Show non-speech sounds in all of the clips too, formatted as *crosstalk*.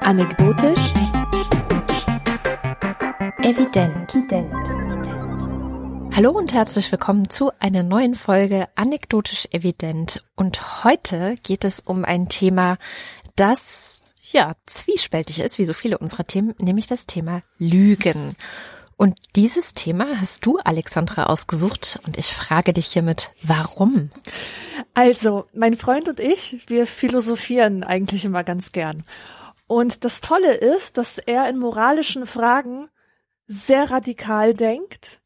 Anekdotisch. Evident. Hallo und herzlich willkommen zu einer neuen Folge Anekdotisch Evident. Und heute geht es um ein Thema, das ja zwiespältig ist, wie so viele unserer Themen, nämlich das Thema Lügen. Und dieses Thema hast du, Alexandra, ausgesucht und ich frage dich hiermit, warum? Also, mein Freund und ich, wir philosophieren eigentlich immer ganz gern. Und das Tolle ist, dass er in moralischen Fragen sehr radikal denkt.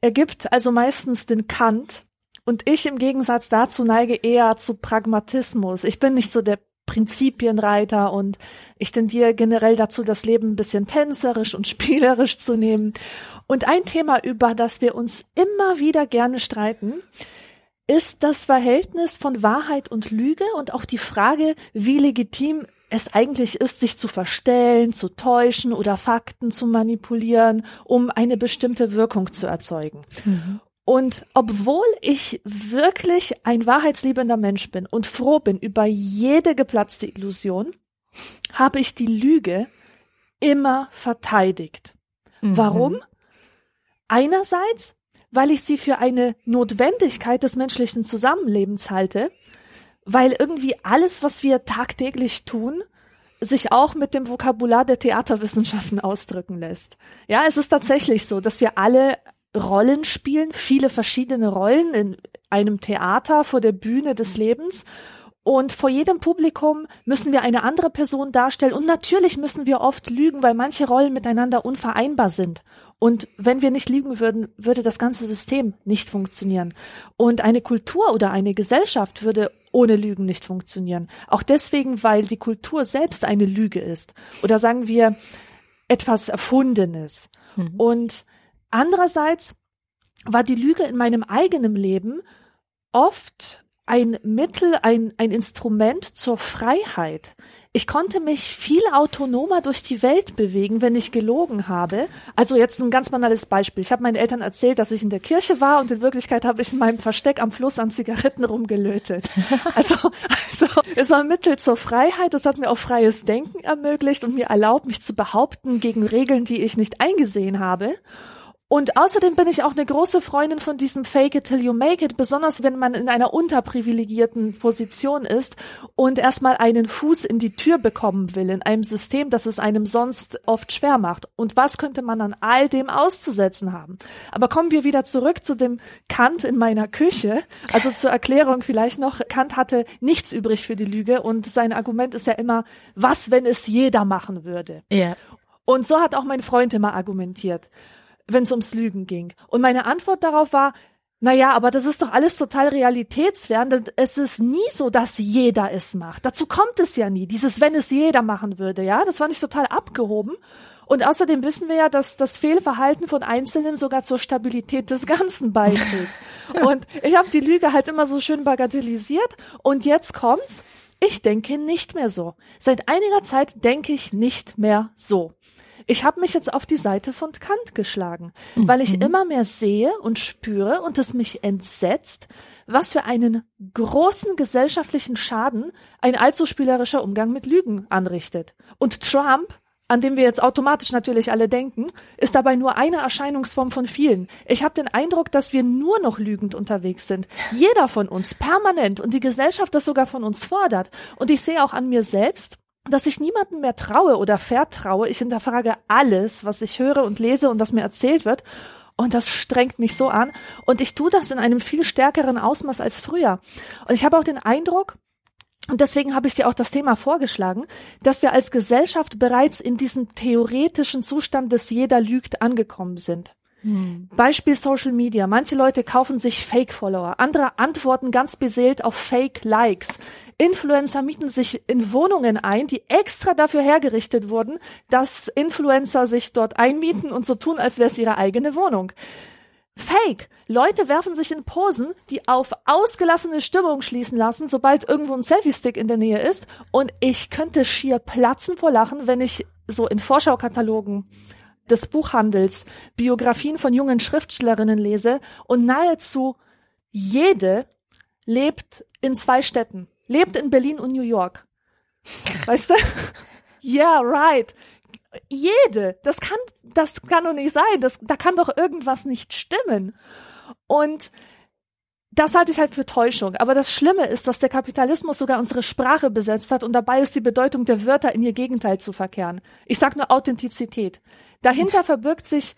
Er gibt also meistens den Kant und ich im Gegensatz dazu neige eher zu Pragmatismus. Ich bin nicht so der Prinzipienreiter und ich tendiere generell dazu, das Leben ein bisschen tänzerisch und *laughs* spielerisch zu nehmen. Und ein Thema, über das wir uns immer wieder gerne streiten, ist das Verhältnis von Wahrheit und Lüge und auch die Frage, wie legitim es eigentlich ist, sich zu verstellen, zu täuschen oder Fakten zu manipulieren, um eine bestimmte Wirkung zu erzeugen. Mhm. Und obwohl ich wirklich ein wahrheitsliebender Mensch bin und froh bin über jede geplatzte Illusion, habe ich die Lüge immer verteidigt. Mhm. Warum? Einerseits, weil ich sie für eine Notwendigkeit des menschlichen Zusammenlebens halte weil irgendwie alles, was wir tagtäglich tun, sich auch mit dem Vokabular der Theaterwissenschaften *laughs* ausdrücken lässt. Ja, es ist tatsächlich so, dass wir alle Rollen spielen, viele verschiedene Rollen in einem Theater vor der Bühne des Lebens. Und vor jedem Publikum müssen wir eine andere Person darstellen. Und natürlich müssen wir oft lügen, weil manche Rollen miteinander unvereinbar sind. Und wenn wir nicht lügen würden, würde das ganze System nicht funktionieren. Und eine Kultur oder eine Gesellschaft würde ohne Lügen nicht funktionieren. Auch deswegen, weil die Kultur selbst eine Lüge ist. Oder sagen wir etwas Erfundenes. Mhm. Und andererseits war die Lüge in meinem eigenen Leben oft ein Mittel, ein, ein Instrument zur Freiheit. Ich konnte mich viel autonomer durch die Welt bewegen, wenn ich gelogen habe. Also jetzt ein ganz banales Beispiel. Ich habe meinen Eltern erzählt, dass ich in der Kirche war und in Wirklichkeit habe ich in meinem Versteck am Fluss an Zigaretten rumgelötet. *laughs* Also, also es war ein Mittel zur Freiheit. Es hat mir auch freies Denken ermöglicht und mir erlaubt, mich zu behaupten gegen Regeln, die ich nicht eingesehen habe. Und außerdem bin ich auch eine große Freundin von diesem Fake it till you make it, besonders wenn man in einer unterprivilegierten Position ist und erstmal einen Fuß in die Tür bekommen will in einem System, das es einem sonst oft schwer macht. Und was könnte man an all dem auszusetzen haben? Aber kommen wir wieder zurück zu dem Kant in meiner Küche. Also zur Erklärung vielleicht noch, Kant hatte nichts übrig für die Lüge und sein Argument ist ja immer, was, wenn es jeder machen würde? Ja. Und so hat auch mein Freund immer argumentiert wenn es ums Lügen ging. Und meine Antwort darauf war, na ja, aber das ist doch alles total realitätsfern. Es ist nie so, dass jeder es macht. Dazu kommt es ja nie. Dieses, wenn es jeder machen würde, ja, das fand ich total abgehoben. Und außerdem wissen wir ja, dass das Fehlverhalten von Einzelnen sogar zur Stabilität des Ganzen beiträgt. *laughs* und ich habe die Lüge halt immer so schön bagatellisiert. Und jetzt kommt's. Ich denke nicht mehr so. Seit einiger Zeit denke ich nicht mehr so. Ich habe mich jetzt auf die Seite von Kant geschlagen, mhm. weil ich mhm. immer mehr sehe und spüre und es mich entsetzt, was für einen großen gesellschaftlichen Schaden ein allzu spielerischer Umgang mit Lügen anrichtet. Und Trump, an dem wir jetzt automatisch natürlich alle denken, ist dabei nur eine Erscheinungsform von vielen. Ich habe den Eindruck, dass wir nur noch lügend unterwegs sind. Jeder von uns, permanent, und die Gesellschaft das sogar von uns fordert. Und ich sehe auch an mir selbst, dass ich niemandem mehr traue oder vertraue. Ich hinterfrage alles, was ich höre und lese und was mir erzählt wird. Und das strengt mich so an. Und ich tue das in einem viel stärkeren Ausmaß als früher. Und ich habe auch den Eindruck, und deswegen habe ich dir auch das Thema vorgeschlagen, dass wir als Gesellschaft bereits in diesem theoretischen Zustand des jeder lügt angekommen sind. Hm. Beispiel Social Media. Manche Leute kaufen sich Fake-Follower. Andere antworten ganz beseelt auf Fake-Likes. Influencer mieten sich in Wohnungen ein, die extra dafür hergerichtet wurden, dass Influencer sich dort einmieten und so tun, als wäre es ihre eigene Wohnung. Fake. Leute werfen sich in Posen, die auf ausgelassene Stimmung schließen lassen, sobald irgendwo ein Selfie-Stick in der Nähe ist. Und ich könnte schier platzen vor Lachen, wenn ich so in Vorschaukatalogen des Buchhandels Biografien von jungen Schriftstellerinnen lese und nahezu jede lebt in zwei Städten, lebt in Berlin und New York. *laughs* Weißt du? Yeah, right. Jede. Das kann, das kann doch nicht sein. Das, da kann doch irgendwas nicht stimmen. Und das halte ich halt für Täuschung. Aber das Schlimme ist, dass der Kapitalismus sogar unsere Sprache besetzt hat und dabei ist die Bedeutung der Wörter in ihr Gegenteil zu verkehren. Ich sag nur Authentizität. Dahinter verbirgt sich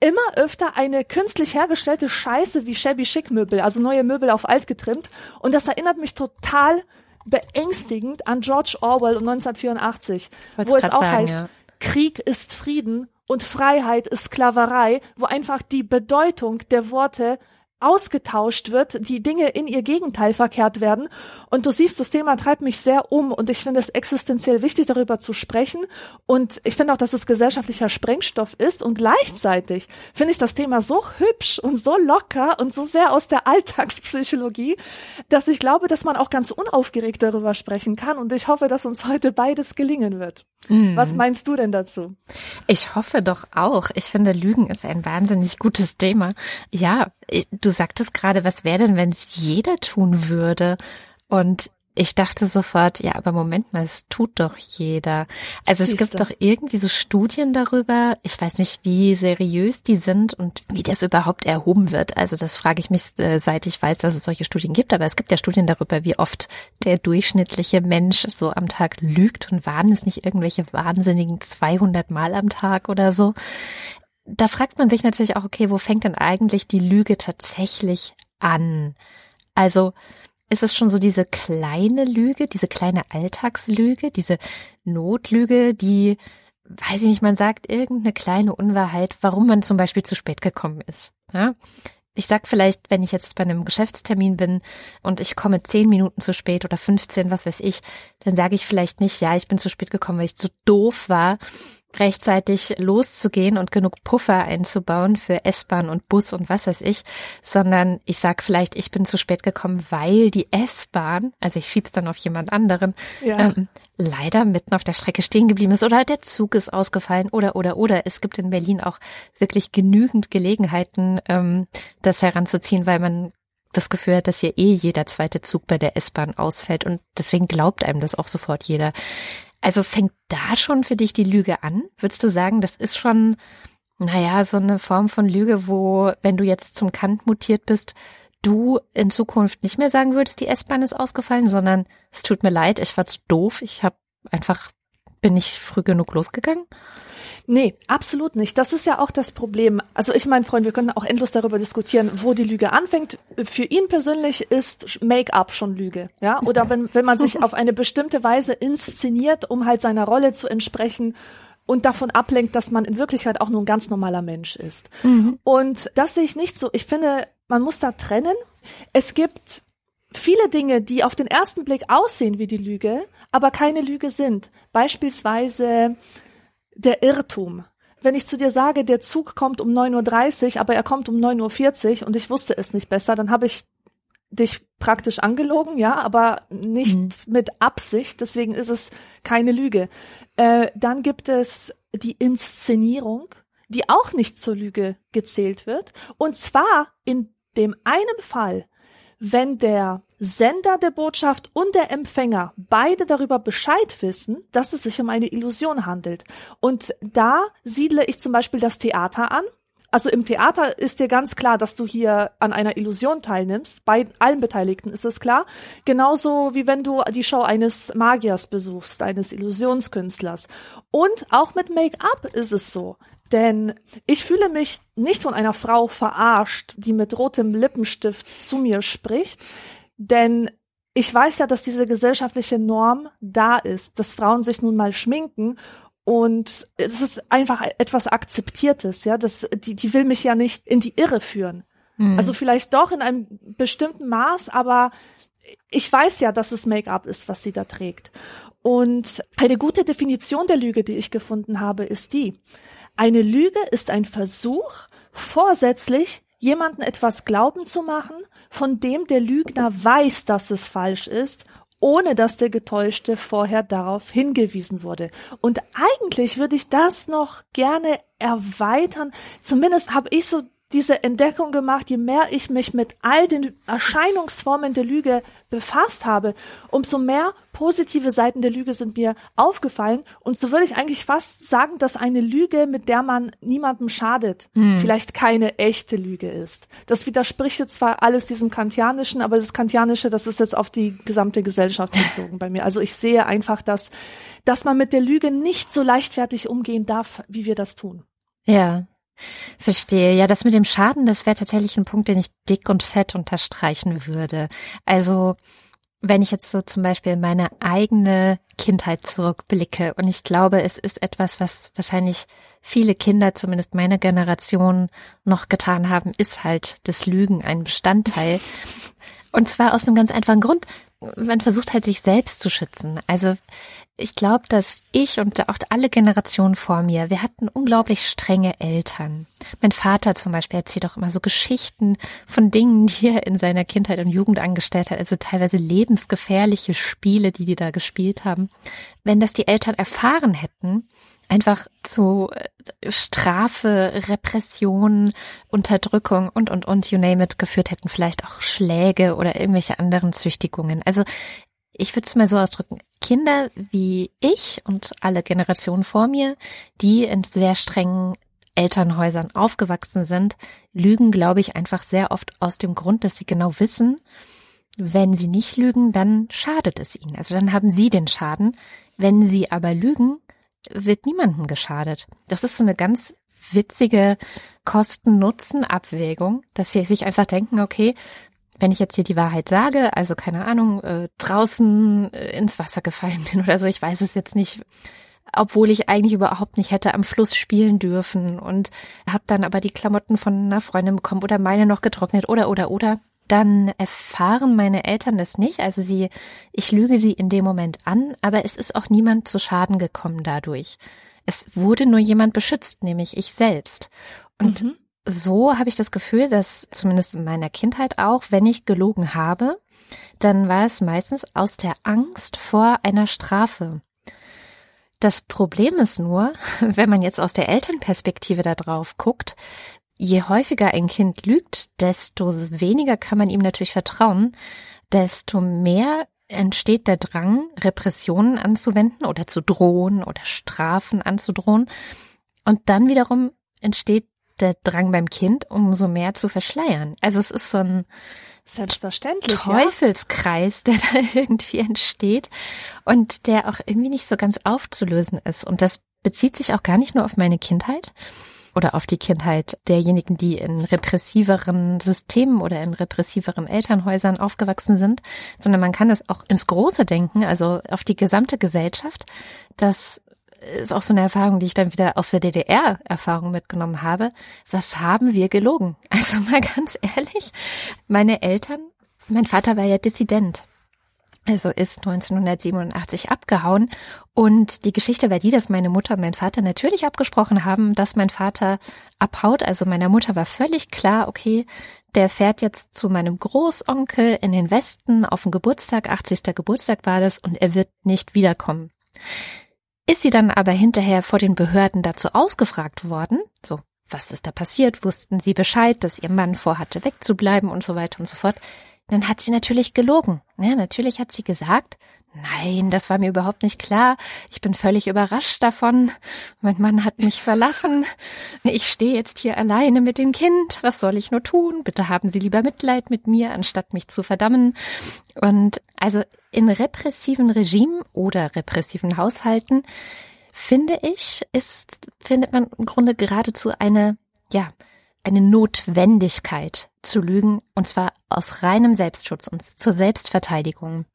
immer öfter eine künstlich hergestellte Scheiße wie Shabby Chic Möbel, also neue Möbel auf alt getrimmt. Und das erinnert mich total beängstigend an George Orwell um 1984, wo es auch sagen, heißt, ja. Krieg ist Frieden und Freiheit ist Sklaverei, wo einfach die Bedeutung der Worte ausgetauscht wird, die Dinge in ihr Gegenteil verkehrt werden. Und du siehst, das Thema treibt mich sehr um und ich finde es existenziell wichtig, darüber zu sprechen. Und ich finde auch, dass es gesellschaftlicher Sprengstoff ist. Und gleichzeitig finde ich das Thema so hübsch und so locker und so sehr aus der Alltagspsychologie, dass ich glaube, dass man auch ganz unaufgeregt darüber sprechen kann. Und ich hoffe, dass uns heute beides gelingen wird. Mhm. Was meinst du denn dazu? Ich hoffe doch auch. Ich finde, Lügen ist ein wahnsinnig gutes Thema. Ja, du sagtest gerade, was wäre denn, wenn es jeder tun würde? Und ich dachte sofort, ja, aber Moment mal, es tut doch jeder. Also Siehste. es gibt doch irgendwie so Studien darüber. Ich weiß nicht, wie seriös die sind und wie das überhaupt erhoben wird. Also das frage ich mich, äh, seit ich weiß, dass es solche Studien gibt. Aber es gibt ja Studien darüber, wie oft der durchschnittliche Mensch so am Tag lügt und waren es nicht irgendwelche wahnsinnigen 200 Mal am Tag oder so. Da fragt man sich natürlich auch, okay, wo fängt denn eigentlich die Lüge tatsächlich an? Also, ist es schon so diese kleine Lüge, diese kleine Alltagslüge, diese Notlüge, die, weiß ich nicht, man sagt irgendeine kleine Unwahrheit, warum man zum Beispiel zu spät gekommen ist. Ja? Ich sag vielleicht, wenn ich jetzt bei einem Geschäftstermin bin und ich komme zehn Minuten zu spät oder 15, was weiß ich, dann sage ich vielleicht nicht, ja, ich bin zu spät gekommen, weil ich zu doof war, rechtzeitig loszugehen und genug Puffer einzubauen für S-Bahn und Bus und was weiß ich, sondern ich sag vielleicht, ich bin zu spät gekommen, weil die S-Bahn, also ich schieb's dann auf jemand anderen, ja. ähm, leider mitten auf der Strecke stehen geblieben ist oder der Zug ist ausgefallen oder oder oder. Es gibt in Berlin auch wirklich genügend Gelegenheiten, ähm, das heranzuziehen, weil man das Gefühl hat, dass hier eh jeder zweite Zug bei der S-Bahn ausfällt und deswegen glaubt einem das auch sofort jeder. Also fängt da schon für dich die Lüge an? Würdest du sagen, das ist schon, naja, so eine Form von Lüge, wo, wenn du jetzt zum Kant mutiert bist, du in Zukunft nicht mehr sagen würdest, die S-Bahn ist ausgefallen, sondern es tut mir leid, ich war zu doof, ich habe einfach, bin nicht früh genug losgegangen? Nee, absolut nicht. Das ist ja auch das Problem. Also ich mein Freund, wir können auch endlos darüber diskutieren, wo die Lüge anfängt. Für ihn persönlich ist Make-up schon Lüge, ja? Oder wenn, wenn man sich *laughs* auf eine bestimmte Weise inszeniert, um halt seiner Rolle zu entsprechen und davon ablenkt, dass man in Wirklichkeit auch nur ein ganz normaler Mensch ist. Mhm. Und das sehe ich nicht so. Ich finde, man muss da trennen. Es gibt viele Dinge, die auf den ersten Blick aussehen wie die Lüge, aber keine Lüge sind. Beispielsweise der Irrtum. Wenn ich zu dir sage, der Zug kommt um 9.30 Uhr, aber er kommt um 9.40 Uhr und ich wusste es nicht besser, dann habe ich dich praktisch angelogen, ja, aber nicht mhm. mit Absicht, deswegen ist es keine Lüge. Äh, dann gibt es die Inszenierung, die auch nicht zur Lüge gezählt wird. Und zwar in dem einen Fall, wenn der Sender der Botschaft und der Empfänger beide darüber Bescheid wissen, dass es sich um eine Illusion handelt. Und da siedle ich zum Beispiel das Theater an. Also im Theater ist dir ganz klar, dass du hier an einer Illusion teilnimmst. Bei allen Beteiligten ist es klar. Genauso wie wenn du die Show eines Magiers besuchst, eines Illusionskünstlers. Und auch mit Make-up ist es so. Denn ich fühle mich nicht von einer Frau verarscht, die mit rotem Lippenstift zu mir spricht. Denn ich weiß ja, dass diese gesellschaftliche Norm da ist, dass Frauen sich nun mal schminken und es ist einfach etwas Akzeptiertes, ja, das, die, die will mich ja nicht in die Irre führen. Mhm. Also vielleicht doch in einem bestimmten Maß, aber ich weiß ja, dass es Make-up ist, was sie da trägt. Und eine gute Definition der Lüge, die ich gefunden habe, ist die, eine Lüge ist ein Versuch, vorsätzlich jemanden etwas glauben zu machen, von dem der Lügner weiß, dass es falsch ist, ohne dass der Getäuschte vorher darauf hingewiesen wurde. Und eigentlich würde ich das noch gerne erweitern. Zumindest habe ich so diese Entdeckung gemacht, je mehr ich mich mit all den Erscheinungsformen der Lüge befasst habe, umso mehr positive Seiten der Lüge sind mir aufgefallen. Und so würde ich eigentlich fast sagen, dass eine Lüge, mit der man niemandem schadet, hm. vielleicht keine echte Lüge ist. Das widerspricht jetzt zwar alles diesem Kantianischen, aber das Kantianische, das ist jetzt auf die gesamte Gesellschaft *laughs* bezogen bei mir. Also ich sehe einfach, dass, dass man mit der Lüge nicht so leichtfertig umgehen darf, wie wir das tun. Ja, Verstehe. Ja, das mit dem Schaden, das wäre tatsächlich ein Punkt, den ich dick und fett unterstreichen würde. Also, wenn ich jetzt so zum Beispiel meine eigene Kindheit zurückblicke und ich glaube, es ist etwas, was wahrscheinlich viele Kinder, zumindest meine Generation, noch getan haben, ist halt das Lügen ein Bestandteil. Und zwar aus einem ganz einfachen Grund. Man versucht halt sich selbst zu schützen. Also ich glaube, dass ich und auch alle Generationen vor mir, wir hatten unglaublich strenge Eltern. Mein Vater zum Beispiel erzählt auch immer so Geschichten von Dingen, die er in seiner Kindheit und Jugend angestellt hat, also teilweise lebensgefährliche Spiele, die die da gespielt haben. Wenn das die Eltern erfahren hätten, einfach zu äh, Strafe, Repression, Unterdrückung und, und, und, you name it, geführt hätten, vielleicht auch Schläge oder irgendwelche anderen Züchtigungen. Also ich würde es mal so ausdrücken, Kinder wie ich und alle Generationen vor mir, die in sehr strengen Elternhäusern aufgewachsen sind, lügen, glaube ich, einfach sehr oft aus dem Grund, dass sie genau wissen, wenn sie nicht lügen, dann schadet es ihnen. Also dann haben sie den Schaden. Wenn sie aber lügen, wird niemandem geschadet. Das ist so eine ganz witzige Kosten-Nutzen-Abwägung, dass sie sich einfach denken, okay, wenn ich jetzt hier die Wahrheit sage, also keine Ahnung, äh, draußen äh, ins Wasser gefallen bin oder so, ich weiß es jetzt nicht, obwohl ich eigentlich überhaupt nicht hätte am Fluss spielen dürfen und habe dann aber die Klamotten von einer Freundin bekommen oder meine noch getrocknet oder oder oder, dann erfahren meine Eltern das nicht. Also sie, ich lüge sie in dem Moment an, aber es ist auch niemand zu Schaden gekommen dadurch. Es wurde nur jemand beschützt, nämlich ich selbst. Und mhm so habe ich das Gefühl, dass zumindest in meiner Kindheit auch, wenn ich gelogen habe, dann war es meistens aus der Angst vor einer Strafe. Das Problem ist nur, *laughs* wenn man jetzt aus der Elternperspektive da drauf guckt, je häufiger ein Kind lügt, desto weniger kann man ihm natürlich vertrauen, desto mehr entsteht der Drang, Repressionen anzuwenden oder zu drohen oder Strafen anzudrohen. Und dann wiederum entsteht der Drang beim Kind, umso mehr zu verschleiern. Also es ist so ein Selbstverständlich, Teufelskreis, ja. der *laughs* da irgendwie entsteht und der auch irgendwie nicht so ganz aufzulösen ist. Und das bezieht sich auch gar nicht nur auf meine Kindheit oder auf die Kindheit derjenigen, die in repressiveren Systemen oder in repressiveren Elternhäusern aufgewachsen sind, sondern man kann das auch ins Große denken, also auf die gesamte Gesellschaft, dass ist auch so eine Erfahrung, die ich dann wieder aus der DDR-Erfahrung mitgenommen habe. Was haben wir gelogen? *laughs* Also mal ganz ehrlich, meine Eltern, mein Vater war ja Dissident. Also ist 1987 abgehauen. Und die Geschichte war die, dass meine Mutter und mein Vater natürlich abgesprochen haben, dass mein Vater abhaut. Also meiner Mutter war völlig klar, okay, der fährt jetzt zu meinem Großonkel in den Westen auf den Geburtstag, 80. Geburtstag war das, und er wird nicht wiederkommen. Ist sie dann aber hinterher vor den Behörden dazu ausgefragt worden, so, was ist da passiert, wussten sie Bescheid, dass ihr Mann vorhatte, wegzubleiben und so weiter und so fort, dann hat sie natürlich gelogen. Ja, natürlich hat sie gesagt, Nein, das war mir überhaupt nicht klar. Ich bin völlig überrascht davon. Mein Mann hat mich verlassen. Ich stehe jetzt hier alleine mit dem Kind. Was soll ich nur tun? Bitte haben Sie lieber Mitleid mit mir, anstatt mich zu verdammen. Und also in repressiven Regimen oder repressiven Haushalten finde ich, ist, findet man im Grunde geradezu eine, ja, eine Notwendigkeit zu lügen, und zwar aus reinem Selbstschutz und zur Selbstverteidigung.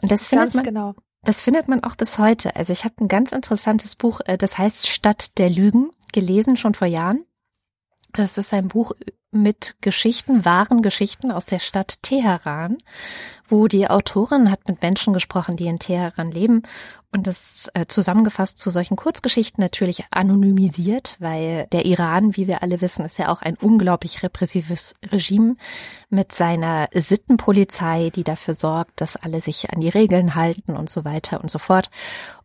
Und das findet Ganz man, genau. Das findet man auch bis heute. Also ich habe ein ganz interessantes Buch, äh, das heißt Stadt der Lügen, gelesen schon vor Jahren. Das ist ein Buch mit Geschichten, wahren Geschichten aus der Stadt Teheran, wo die Autorin hat mit Menschen gesprochen, die in Teheran leben und das äh, zusammengefasst zu solchen Kurzgeschichten natürlich anonymisiert, weil der Iran, wie wir alle wissen, ist ja auch ein unglaublich repressives Regime mit seiner Sittenpolizei, die dafür sorgt, dass alle sich an die Regeln halten und so weiter und so fort.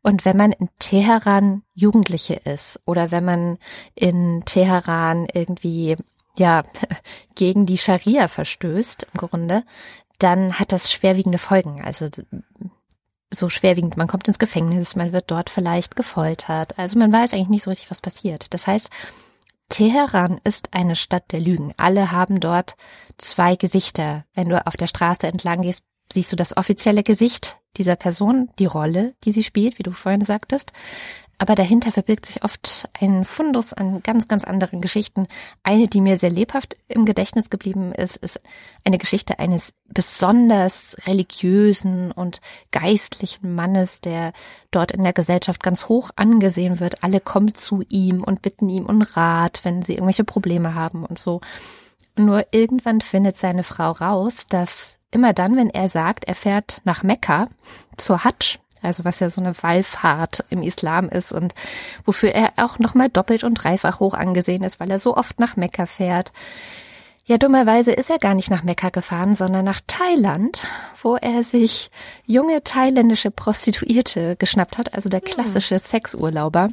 Und wenn man in Teheran Jugendliche ist oder wenn man in Teheran irgendwie ja *laughs* gegen die Scharia verstößt im Grunde, dann hat das schwerwiegende Folgen. Also so schwerwiegend, man kommt ins Gefängnis, man wird dort vielleicht gefoltert. Also man weiß eigentlich nicht so richtig, was passiert. Das heißt, Teheran ist eine Stadt der Lügen. Alle haben dort zwei Gesichter. Wenn du auf der Straße entlang gehst, siehst du das offizielle Gesicht dieser Person, die Rolle, die sie spielt, wie du vorhin sagtest. Aber dahinter verbirgt sich oft ein Fundus an ganz, ganz anderen Geschichten. Eine, die mir sehr lebhaft im Gedächtnis geblieben ist, ist eine Geschichte eines besonders religiösen und geistlichen Mannes, der dort in der Gesellschaft ganz hoch angesehen wird. Alle kommen zu ihm und bitten ihm um Rat, wenn sie irgendwelche Probleme haben und so. Nur irgendwann findet seine Frau raus, dass immer dann, wenn er sagt, er fährt nach Mekka zur Hadsch, also was ja so eine Wallfahrt im Islam ist und wofür er auch nochmal doppelt und dreifach hoch angesehen ist, weil er so oft nach Mekka fährt. Ja, dummerweise ist er gar nicht nach Mekka gefahren, sondern nach Thailand, wo er sich junge thailändische Prostituierte geschnappt hat, also der hm. klassische Sexurlauber,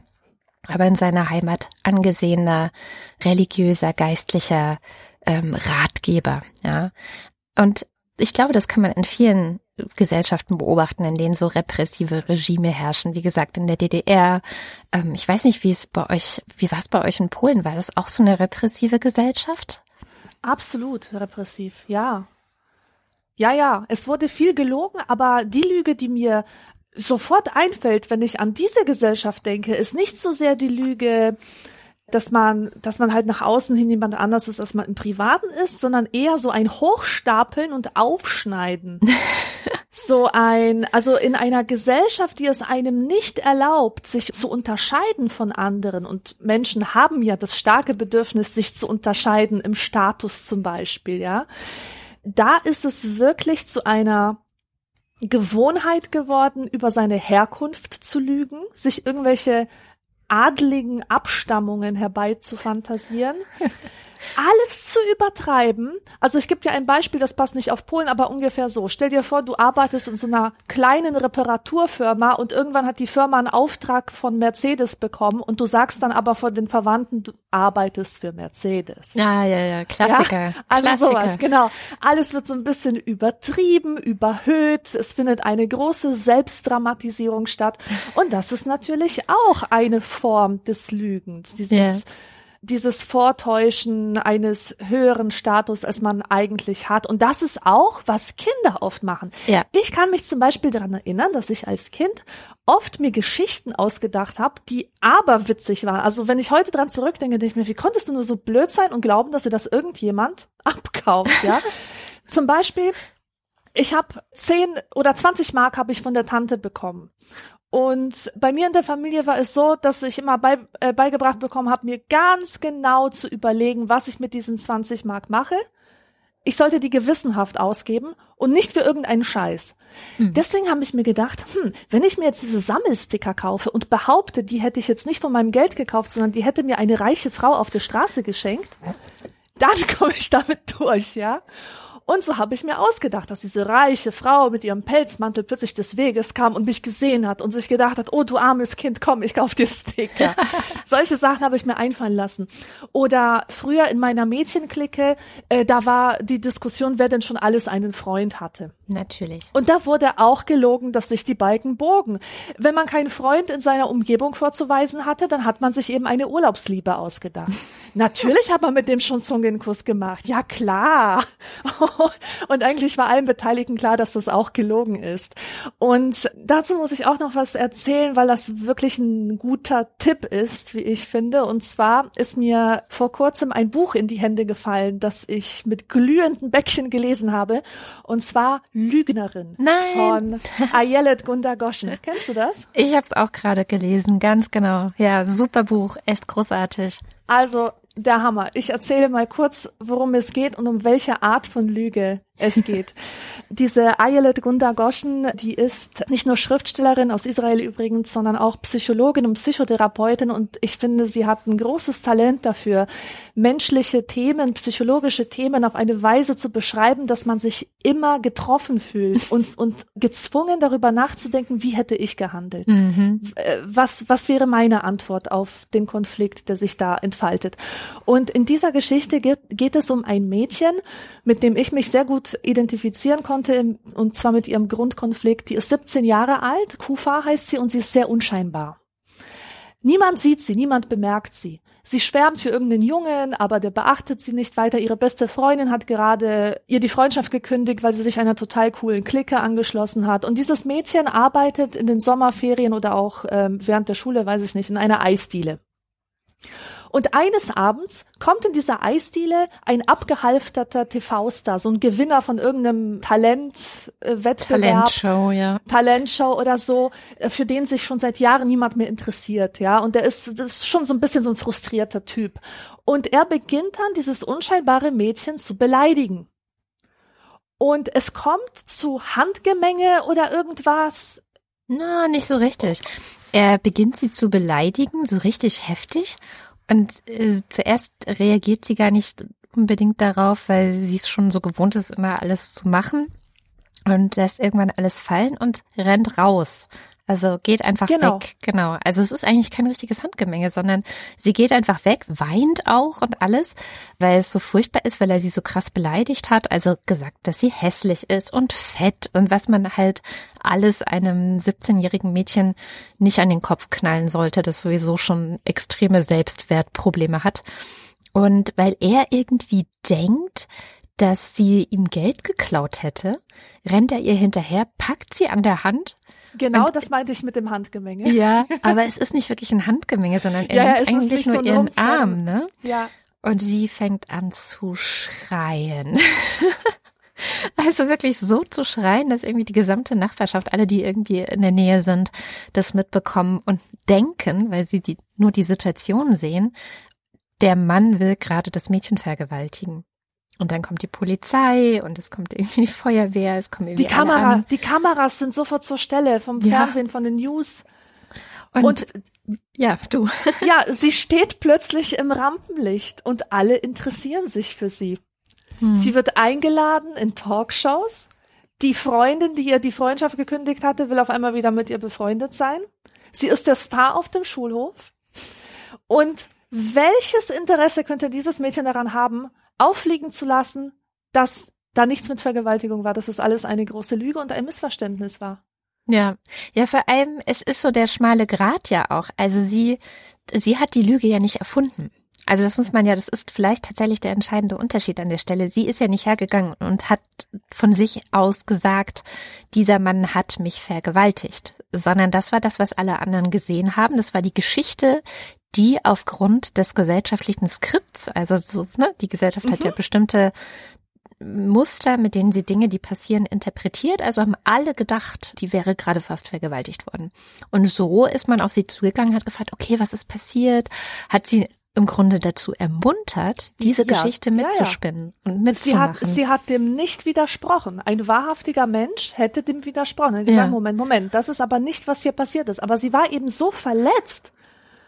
aber in seiner Heimat angesehener, religiöser, geistlicher ähm, Ratgeber. Ja, und ich glaube, das kann man in vielen Gesellschaften beobachten, in denen so repressive Regime herrschen. Wie gesagt, in der DDR. Ähm, ich weiß nicht, wie es bei euch, wie war es bei euch in Polen? War das auch so eine repressive Gesellschaft? Absolut repressiv, ja. Ja, ja, es wurde viel gelogen, aber die Lüge, die mir sofort einfällt, wenn ich an diese Gesellschaft denke, ist nicht so sehr die Lüge, dass man, dass man halt nach außen hin jemand anders ist, als man im Privaten ist, sondern eher so ein Hochstapeln und Aufschneiden. *laughs* so ein, also in einer Gesellschaft, die es einem nicht erlaubt, sich zu unterscheiden von anderen und Menschen haben ja das starke Bedürfnis, sich zu unterscheiden im Status zum Beispiel, ja. Da ist es wirklich zu einer Gewohnheit geworden, über seine Herkunft zu lügen, sich irgendwelche adligen Abstammungen herbeizufantasieren. *laughs* alles zu übertreiben. Also ich gebe dir ein Beispiel, das passt nicht auf Polen, aber ungefähr so. Stell dir vor, du arbeitest in so einer kleinen Reparaturfirma und irgendwann hat die Firma einen Auftrag von Mercedes bekommen und du sagst dann aber vor den Verwandten, du arbeitest für Mercedes. Ja, ja, ja, Klassiker. Ja? Also Klassiker. sowas, genau. Alles wird so ein bisschen übertrieben, überhöht. Es findet eine große Selbstdramatisierung statt. Und das ist natürlich auch eine Form des Lügens, dieses yeah dieses Vortäuschen eines höheren Status, als man eigentlich hat. Und das ist auch, was Kinder oft machen. Ja. Ich kann mich zum Beispiel daran erinnern, dass ich als Kind oft mir Geschichten ausgedacht habe, die aberwitzig waren. Also wenn ich heute dran zurückdenke, denke ich mir, wie konntest du nur so blöd sein und glauben, dass dir das irgendjemand *laughs* abkauft, ja? zum Beispiel, ich habe zehn oder zwanzig Mark habe ich von der Tante bekommen. Und bei mir in der Familie war es so, dass ich immer bei, äh, beigebracht bekommen habe, mir ganz genau zu überlegen, was ich mit diesen 20 Mark mache. Ich sollte die gewissenhaft ausgeben und nicht für irgendeinen Scheiß. Hm. Deswegen habe ich mir gedacht, hm, wenn ich mir jetzt diese Sammelsticker kaufe und behaupte, die hätte ich jetzt nicht von meinem Geld gekauft, sondern die hätte mir eine reiche Frau auf der Straße geschenkt, dann *laughs* komme ich damit durch, ja. Und so habe ich mir ausgedacht, dass diese reiche Frau mit ihrem Pelzmantel plötzlich des Weges kam und mich gesehen hat und sich gedacht hat, oh du armes Kind, komm, ich kauf dir Sticker. *laughs* Solche Sachen habe ich mir einfallen lassen. Oder früher in meiner Mädchenklicke, äh, da war die Diskussion, wer denn schon alles einen Freund hatte. Natürlich. Und da wurde auch gelogen, dass sich die Balken bogen. Wenn man keinen Freund in seiner Umgebung vorzuweisen hatte, dann hat man sich eben eine Urlaubsliebe ausgedacht. *laughs* Natürlich hat man mit dem schon Zungenkuss gemacht. Ja, klar. *laughs* Und eigentlich war allen Beteiligten klar, dass das auch gelogen ist. Und dazu muss ich auch noch was erzählen, weil das wirklich ein guter Tipp ist, wie ich finde. Und zwar ist mir vor kurzem ein Buch in die Hände gefallen, das ich mit glühenden Bäckchen gelesen habe. Und zwar Lügnerin Nein. von *laughs* Ayelet Gundagoschen. Kennst du das? Ich habe es auch gerade gelesen, ganz genau. Ja, super Buch, echt großartig. Also der Hammer. Ich erzähle mal kurz, worum es geht und um welche Art von Lüge es *laughs* geht. Diese Ayelet Gunda Goshen, die ist nicht nur Schriftstellerin aus Israel übrigens, sondern auch Psychologin und Psychotherapeutin und ich finde, sie hat ein großes Talent dafür, menschliche Themen, psychologische Themen auf eine Weise zu beschreiben, dass man sich immer getroffen fühlt *laughs* und, und gezwungen darüber nachzudenken, wie hätte ich gehandelt? Mhm. Äh, was, was wäre meine Antwort auf den Konflikt, der sich da entfaltet? Und in dieser Geschichte geht, geht es um ein Mädchen, mit dem ich mich sehr gut identifizieren konnte, und zwar mit ihrem Grundkonflikt. Die ist 17 Jahre alt, Kufa heißt sie, und sie ist sehr unscheinbar. Niemand sieht sie, niemand bemerkt sie. Sie schwärmt für irgendeinen Jungen, aber der beachtet sie nicht weiter. Ihre beste Freundin hat gerade ihr die Freundschaft gekündigt, weil sie sich einer total coolen Clique angeschlossen hat. Und dieses Mädchen arbeitet in den Sommerferien oder auch ähm, während der Schule, weiß ich nicht, in einer Eisdiele. Und eines Abends kommt in dieser Eisdiele ein abgehalfterter TV-Star, so ein Gewinner von irgendeinem Talentwettbewerb. Talentshow, ja. Talentshow oder so, äh, für den sich schon seit Jahren niemand mehr interessiert, ja. Und der ist, das ist schon so ein bisschen so ein frustrierter Typ. Und er beginnt dann, dieses unscheinbare Mädchen zu beleidigen. Und es kommt zu Handgemenge oder irgendwas. Na, nicht so richtig. Er beginnt sie zu beleidigen, so richtig heftig. Und äh, zuerst reagiert sie gar nicht unbedingt darauf, weil sie es schon so gewohnt ist, immer alles zu machen und lässt irgendwann alles fallen und rennt raus. Also geht einfach genau. weg. Genau. Also es ist eigentlich kein richtiges Handgemenge, sondern sie geht einfach weg, weint auch und alles, weil es so furchtbar ist, weil er sie so krass beleidigt hat. Also gesagt, dass sie hässlich ist und fett und was man halt alles einem 17-jährigen Mädchen nicht an den Kopf knallen sollte, das sowieso schon extreme Selbstwertprobleme hat. Und weil er irgendwie denkt, dass sie ihm Geld geklaut hätte, rennt er ihr hinterher, packt sie an der Hand Genau, und, das meinte ich mit dem Handgemenge. Ja, aber es ist nicht wirklich ein Handgemenge, sondern er ja, nimmt eigentlich nur so ihren Rumzahn. Arm, ne? Ja. Und sie fängt an zu schreien. *laughs* Also wirklich so zu schreien, dass irgendwie die gesamte Nachbarschaft, alle, die irgendwie in der Nähe sind, das mitbekommen und denken, weil sie die, nur die Situation sehen, der Mann will gerade das Mädchen vergewaltigen. Und dann kommt die Polizei und es kommt irgendwie die Feuerwehr, es kommt irgendwie die Kamera, an. die Kameras sind sofort zur Stelle vom ja. Fernsehen, von den News. Und, und ja, du. *laughs* ja, sie steht plötzlich im Rampenlicht und alle interessieren sich für sie. Hm. Sie wird eingeladen in Talkshows. Die Freundin, die ihr die Freundschaft gekündigt hatte, will auf einmal wieder mit ihr befreundet sein. Sie ist der Star auf dem Schulhof. Und welches Interesse könnte dieses Mädchen daran haben, auffliegen zu lassen, dass da nichts mit Vergewaltigung war, dass es alles eine große Lüge und ein Missverständnis war. Ja, ja, vor allem, es ist so der schmale Grat ja auch. Also sie, sie hat die Lüge ja nicht erfunden. Also das muss man ja, das ist vielleicht tatsächlich der entscheidende Unterschied an der Stelle. Sie ist ja nicht hergegangen und hat von sich aus gesagt, dieser Mann hat mich vergewaltigt, sondern das war das, was alle anderen gesehen haben. Das war die Geschichte, die aufgrund des gesellschaftlichen Skripts, also so, ne, die Gesellschaft mhm. hat ja mhm. bestimmte Muster, mit denen sie Dinge, die passieren, interpretiert. Also haben alle gedacht, die wäre gerade fast vergewaltigt worden. Und so ist man auf sie zugegangen, hat gefragt, okay, was ist passiert? Hat sie im Grunde dazu ermuntert, diese ja, Geschichte mitzuspinnen ja, ja. und mitzumachen. Sie hat, sie hat dem nicht widersprochen. Ein wahrhaftiger Mensch hätte dem widersprochen. Er gesagt, Moment, Moment, das ist aber nicht, was hier passiert ist. Aber sie war eben so verletzt.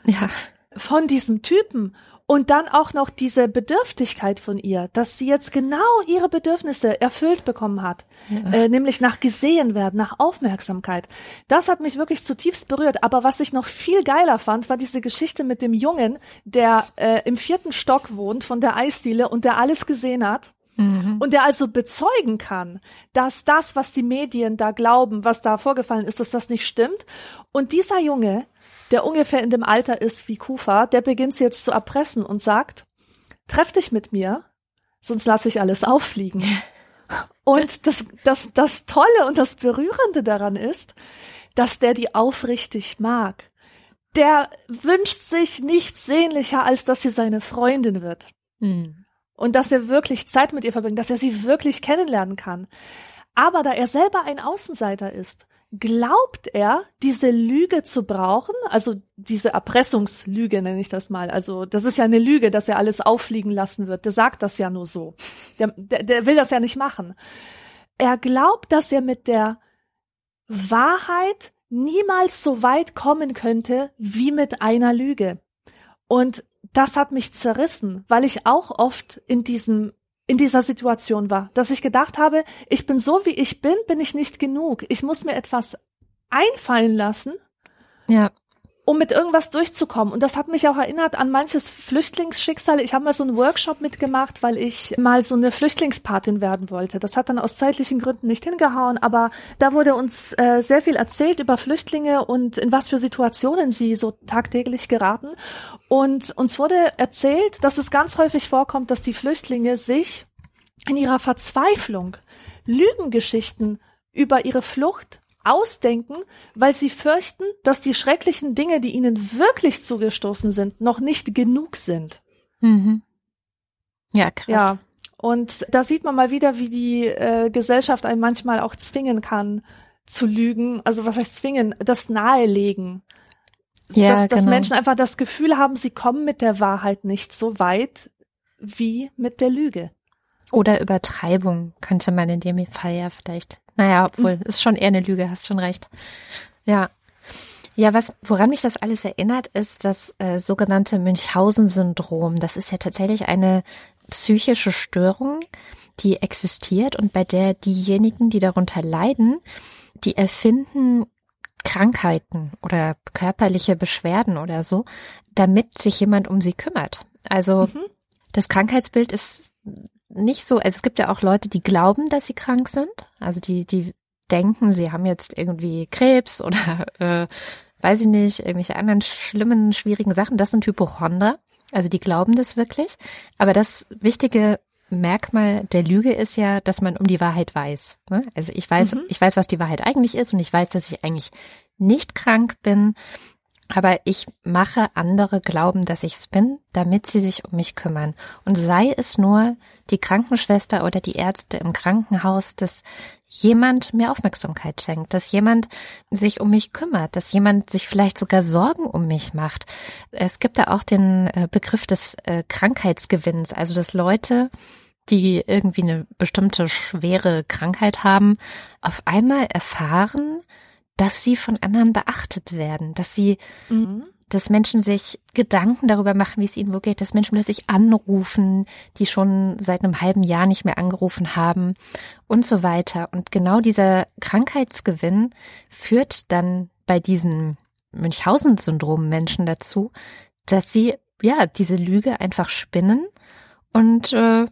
Ja von diesem Typen und dann auch noch diese Bedürftigkeit von ihr, dass sie jetzt genau ihre Bedürfnisse erfüllt bekommen hat, ja. äh, nämlich nach gesehen werden, nach Aufmerksamkeit. Das hat mich wirklich zutiefst berührt. Aber was ich noch viel geiler fand, war diese Geschichte mit dem Jungen, der äh, im vierten Stock wohnt von der Eisdiele und der alles gesehen hat. Mhm. Und der also bezeugen kann, dass das, was die Medien da glauben, was da vorgefallen ist, dass das nicht stimmt. Und dieser Junge der ungefähr in dem Alter ist wie Kufa, der beginnt sie jetzt zu erpressen und sagt, treff dich mit mir, sonst lasse ich alles auffliegen. *laughs* Und das, das, das Tolle und das Berührende daran ist, dass der die aufrichtig mag. Der wünscht sich nichts sehnlicher, als dass sie seine Freundin wird. Mhm. Und dass er wirklich Zeit mit ihr verbringt, dass er sie wirklich kennenlernen kann. Aber da er selber ein Außenseiter ist, glaubt er, diese Lüge zu brauchen, also diese Erpressungslüge nenne ich das mal. Also das ist ja eine Lüge, dass er alles auffliegen lassen wird. Der sagt das ja nur so. Der, der, der will das ja nicht machen. er glaubt, dass er mit der Wahrheit niemals so weit kommen könnte wie mit einer Lüge. Und das hat mich zerrissen, weil ich auch oft in diesem in dieser Situation war, dass ich gedacht habe, ich bin so wie ich bin, bin ich nicht genug. Ich muss mir etwas einfallen lassen. Ja um mit irgendwas durchzukommen. Und das hat mich auch erinnert an manches Flüchtlingsschicksal. Ich habe mal so einen Workshop mitgemacht, weil ich mal so eine Flüchtlingspatin werden wollte. Das hat dann aus zeitlichen Gründen nicht hingehauen, aber da wurde uns äh, sehr viel erzählt über Flüchtlinge und in was für Situationen sie so tagtäglich geraten. Und uns wurde erzählt, dass es ganz häufig vorkommt, dass die Flüchtlinge sich in ihrer Verzweiflung Lügengeschichten über ihre Flucht ausdenken, weil sie fürchten, dass die schrecklichen Dinge, die ihnen wirklich zugestoßen sind, noch nicht genug sind. Mhm. Ja, krass. Ja. Und da sieht man mal wieder, wie die äh, Gesellschaft einen manchmal auch zwingen kann zu lügen. Also was heißt zwingen? Das nahelegen. Ja, dass, dass genau. Menschen einfach das Gefühl haben, sie kommen mit der Wahrheit nicht so weit wie mit der Lüge. Oder Übertreibung könnte man in dem Fall ja vielleicht naja, *laughs* obwohl, ist schon eher eine Lüge, hast schon recht. Ja. Ja, was, woran mich das alles erinnert, ist das äh, sogenannte Münchhausen-Syndrom. Das ist ja tatsächlich eine psychische Störung, die existiert und bei der diejenigen, die darunter leiden, die erfinden Krankheiten oder körperliche Beschwerden oder so, damit sich jemand um sie kümmert. Also mhm. das Krankheitsbild ist nicht so, also es gibt ja auch Leute, die glauben, dass sie krank sind. Also die, die denken, sie haben jetzt irgendwie Krebs oder *laughs* äh, weiß ich nicht, irgendwelche anderen schlimmen, schwierigen Sachen. Das sind Hypochonder. Also die glauben das wirklich. Aber das wichtige Merkmal der Lüge ist ja, dass man um die Wahrheit weiß. Ne? Also ich weiß, mhm. ich weiß, was die Wahrheit eigentlich ist und ich weiß, dass ich eigentlich nicht krank bin aber ich mache andere glauben, dass ich es bin, damit sie sich um mich kümmern. Und sei es nur die Krankenschwester oder die Ärzte im Krankenhaus, dass jemand mir Aufmerksamkeit schenkt, dass jemand sich um mich kümmert, dass jemand sich vielleicht sogar Sorgen um mich macht. Es gibt da auch den äh, Begriff des äh, Krankheitsgewinns, also dass Leute die irgendwie eine bestimmte schwere Krankheit haben, auf einmal erfahren, dass sie von anderen beachtet werden, dass sie, mhm. dass Menschen sich Gedanken darüber machen, wie es ihnen geht, dass Menschen plötzlich anrufen, die schon seit einem halben Jahr nicht mehr angerufen haben und so weiter. Und genau dieser Krankheitsgewinn führt dann bei diesen Münchhausen-Syndrom Menschen dazu, dass sie ja diese Lüge einfach spinnen und äh,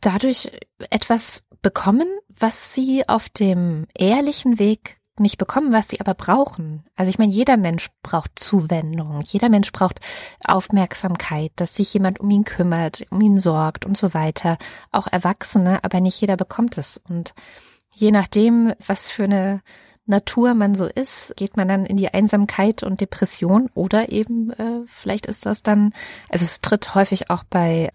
dadurch etwas bekommen, was sie auf dem ehrlichen Weg nicht bekommen, was sie aber brauchen. Also ich meine, jeder Mensch braucht Zuwendung, jeder Mensch braucht Aufmerksamkeit, dass sich jemand um ihn kümmert, um ihn sorgt und so weiter. Auch Erwachsene, aber nicht jeder bekommt es. Und je nachdem, was für eine Natur man so ist, geht man dann in die Einsamkeit und Depression oder eben äh, vielleicht ist das dann, also es tritt häufig auch bei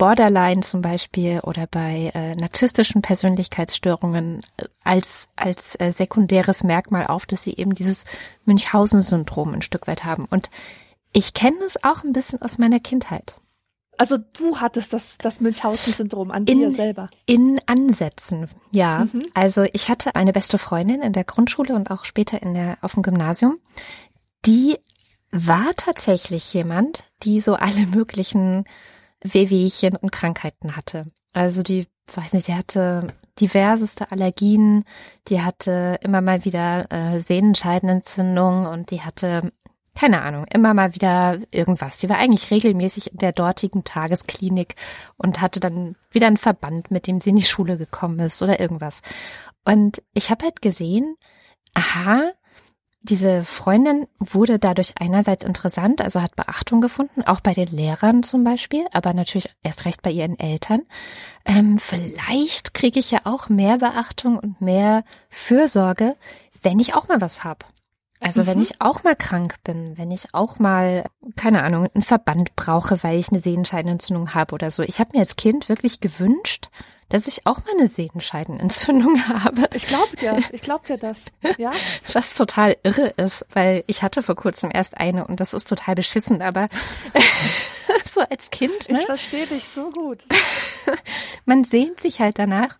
Borderline zum Beispiel oder bei äh, narzisstischen Persönlichkeitsstörungen äh, als, als äh, sekundäres Merkmal auf, dass sie eben dieses Münchhausen-Syndrom ein Stück weit haben. Und ich kenne es auch ein bisschen aus meiner Kindheit. Also du hattest das, das Münchhausen-Syndrom an in, dir selber. In Ansätzen, ja. Mhm. Also ich hatte eine beste Freundin in der Grundschule und auch später in der, auf dem Gymnasium. Die war tatsächlich jemand, die so alle möglichen Wehwehchen und Krankheiten hatte. Also die, weiß nicht, die hatte diverseste Allergien, die hatte immer mal wieder äh, Sehnenscheidenentzündung und die hatte keine Ahnung, immer mal wieder irgendwas. Die war eigentlich regelmäßig in der dortigen Tagesklinik und hatte dann wieder einen Verband, mit dem sie in die Schule gekommen ist oder irgendwas. Und ich habe halt gesehen, aha, diese Freundin wurde dadurch einerseits interessant, also hat Beachtung gefunden, auch bei den Lehrern zum Beispiel, aber natürlich erst recht bei ihren Eltern. Ähm, vielleicht kriege ich ja auch mehr Beachtung und mehr Fürsorge, wenn ich auch mal was hab. Also mhm. wenn ich auch mal krank bin, wenn ich auch mal, keine Ahnung, einen Verband brauche, weil ich eine Sehenscheidenentzündung habe oder so. Ich habe mir als Kind wirklich gewünscht, dass ich auch mal eine Sehenscheidenentzündung *laughs* habe. Ich glaube dir, ich glaube dir das. Ja. *laughs* Was total irre ist, weil ich hatte vor kurzem erst eine und das ist total beschissen, aber *laughs* so als Kind. Ne? Ich verstehe dich so gut. Man sehnt sich halt danach.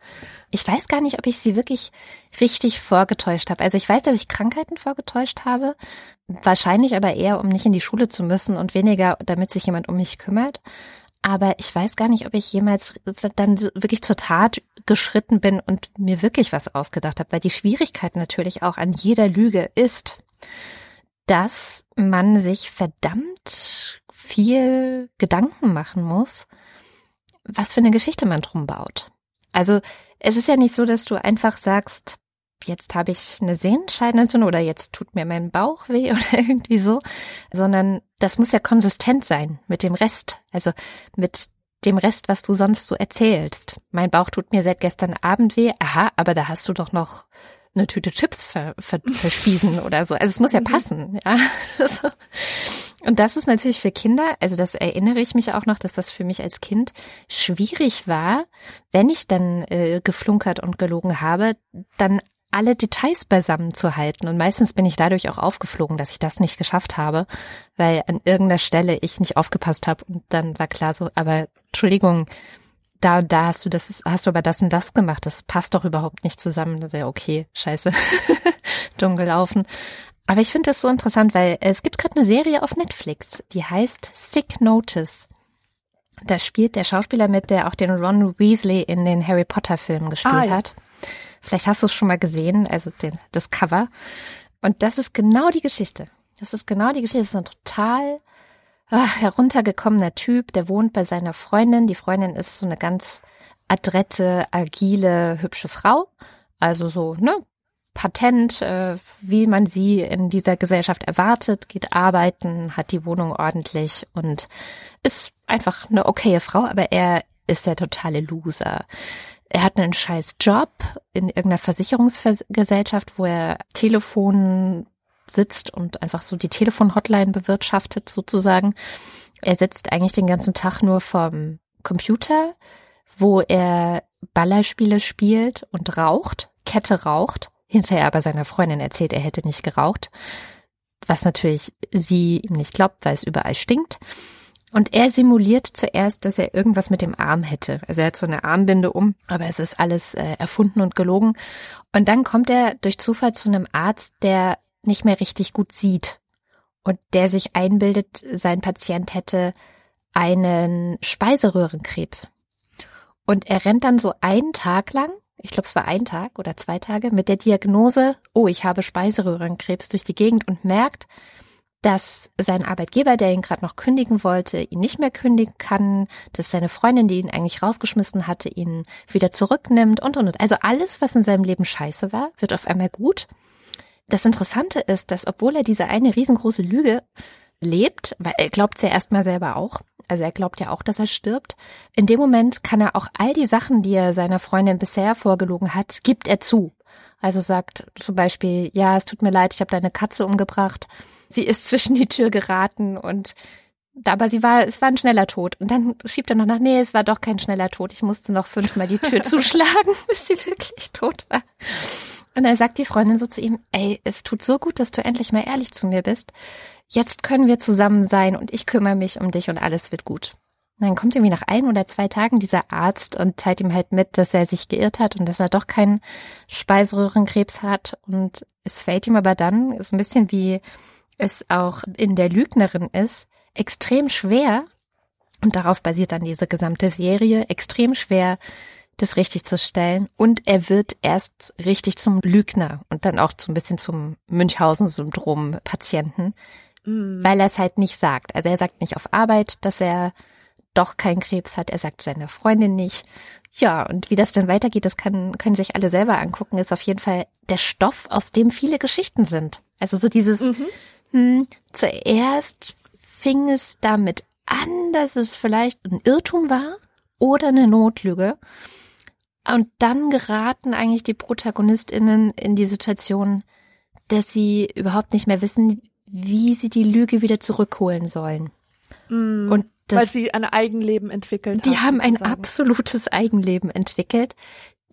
Ich weiß gar nicht, ob ich sie wirklich richtig vorgetäuscht habe. Also ich weiß, dass ich Krankheiten vorgetäuscht habe. Wahrscheinlich aber eher, um nicht in die Schule zu müssen und weniger, damit sich jemand um mich kümmert. Aber ich weiß gar nicht, ob ich jemals dann wirklich zur Tat geschritten bin und mir wirklich was ausgedacht habe, weil die Schwierigkeit natürlich auch an jeder Lüge ist, dass man sich verdammt viel Gedanken machen muss, was für eine Geschichte man drum baut. Also es ist ja nicht so, dass du einfach sagst, jetzt habe ich eine Sehenscheidenentzündung oder jetzt tut mir mein Bauch weh *laughs* oder irgendwie so, sondern das muss ja konsistent sein mit dem Rest, also mit dem Rest, was du sonst so erzählst. Mein Bauch tut mir seit gestern Abend weh, aha, aber da hast du doch noch eine Tüte Chips ver, ver, *laughs* verspießen oder so. Also es muss ja mhm. passen, ja. *laughs* Und das ist natürlich für Kinder, also das erinnere ich mich auch noch, dass das für mich als Kind schwierig war, wenn ich dann äh, geflunkert und gelogen habe, dann alle Details beisammen zu halten. Und meistens bin ich dadurch auch aufgeflogen, dass ich das nicht geschafft habe, weil an irgendeiner Stelle ich nicht aufgepasst habe und dann war klar so, aber Entschuldigung, da und da hast du das, hast du aber das und das gemacht, das passt doch überhaupt nicht zusammen. Das ist ja okay, scheiße, *laughs* dumm gelaufen. Aber ich finde das so interessant, weil es gibt gerade eine Serie auf Netflix, die heißt Sick Notice. Da spielt der Schauspieler mit, der auch den Ron Weasley in den Harry Potter Filmen gespielt ah, ja. hat. Vielleicht hast du es schon mal gesehen, also den, das Cover. Und das ist genau die Geschichte. Das ist genau die Geschichte. Das ist ein total ach, heruntergekommener Typ, der wohnt bei seiner Freundin. Die Freundin ist so eine ganz adrette, agile, hübsche Frau. Also so, ne, patent, äh, wie man sie in dieser Gesellschaft erwartet, geht arbeiten, hat die Wohnung ordentlich und ist einfach eine okaye Frau, aber er ist der totale Loser. Er hat einen scheiß Job in irgendeiner Versicherungsgesellschaft, wo er Telefon sitzt und einfach so die Telefonhotline bewirtschaftet sozusagen. Er sitzt eigentlich den ganzen Tag nur vom Computer, wo er Ballerspiele spielt und raucht, Kette raucht, hinterher aber seiner Freundin erzählt, er hätte nicht geraucht, was natürlich sie ihm nicht glaubt, weil es überall stinkt. Und er simuliert zuerst, dass er irgendwas mit dem Arm hätte. Also er hat so eine Armbinde um, aber es ist alles äh, erfunden und gelogen. Und dann kommt er durch Zufall zu einem Arzt, der nicht mehr richtig gut sieht und der sich einbildet, sein Patient hätte einen Speiseröhrenkrebs. Und er rennt dann so einen Tag lang, ich glaube es war ein Tag oder zwei Tage, mit der Diagnose, oh, ich habe Speiseröhrenkrebs durch die Gegend und merkt, dass sein Arbeitgeber, der ihn gerade noch kündigen wollte, ihn nicht mehr kündigen kann, dass seine Freundin, die ihn eigentlich rausgeschmissen hatte, ihn wieder zurücknimmt und und und. Also alles, was in seinem Leben scheiße war, wird auf einmal gut. Das Interessante ist, dass obwohl er diese eine riesengroße Lüge lebt, weil er glaubt es ja erstmal selber auch, also er glaubt ja auch, dass er stirbt, in dem Moment kann er auch all die Sachen, die er seiner Freundin bisher vorgelogen hat, gibt er zu. Also sagt zum Beispiel, ja, es tut mir leid, ich habe deine Katze umgebracht sie ist *laughs* zwischen die Tür geraten und aber sie war, es war ein schneller Tod. Und dann schiebt er noch nach, nee, es war doch kein schneller Tod. Ich musste noch fünfmal die Tür *laughs* zuschlagen, bis sie wirklich tot war. Und dann sagt die Freundin so zu ihm, ey, es tut so gut, dass du endlich mal ehrlich zu mir bist. Jetzt können wir zusammen sein und ich kümmere mich um dich und alles wird gut. Dann kommt irgendwie nach ein oder zwei Tagen dieser Arzt und teilt ihm halt mit, dass er sich geirrt hat und dass er doch keinen Speiseröhrenkrebs hat. Und es fällt ihm aber dann, ist ein bisschen wie es auch in der Lügnerin ist, extrem schwer, und darauf basiert dann diese gesamte Serie, extrem schwer, das richtig zu stellen. Und er wird erst richtig zum Lügner und dann auch so ein bisschen zum Münchhausen-Syndrom-Patienten, mm. weil er es halt nicht sagt. Also er sagt nicht auf Arbeit, dass er doch keinen Krebs hat. Er sagt seiner Freundin nicht. Ja, und wie das dann weitergeht, das kann, können sich alle selber angucken, ist auf jeden Fall der Stoff, aus dem viele Geschichten sind. Also so dieses, mhm. Hm, zuerst fing es damit an, dass es vielleicht ein Irrtum war oder eine Notlüge. Und dann geraten eigentlich die ProtagonistInnen in die Situation, dass sie überhaupt nicht mehr wissen, wie sie die Lüge wieder zurückholen sollen. Mm, und das, weil sie ein Eigenleben entwickelt haben. Die haben ein absolutes Eigenleben entwickelt.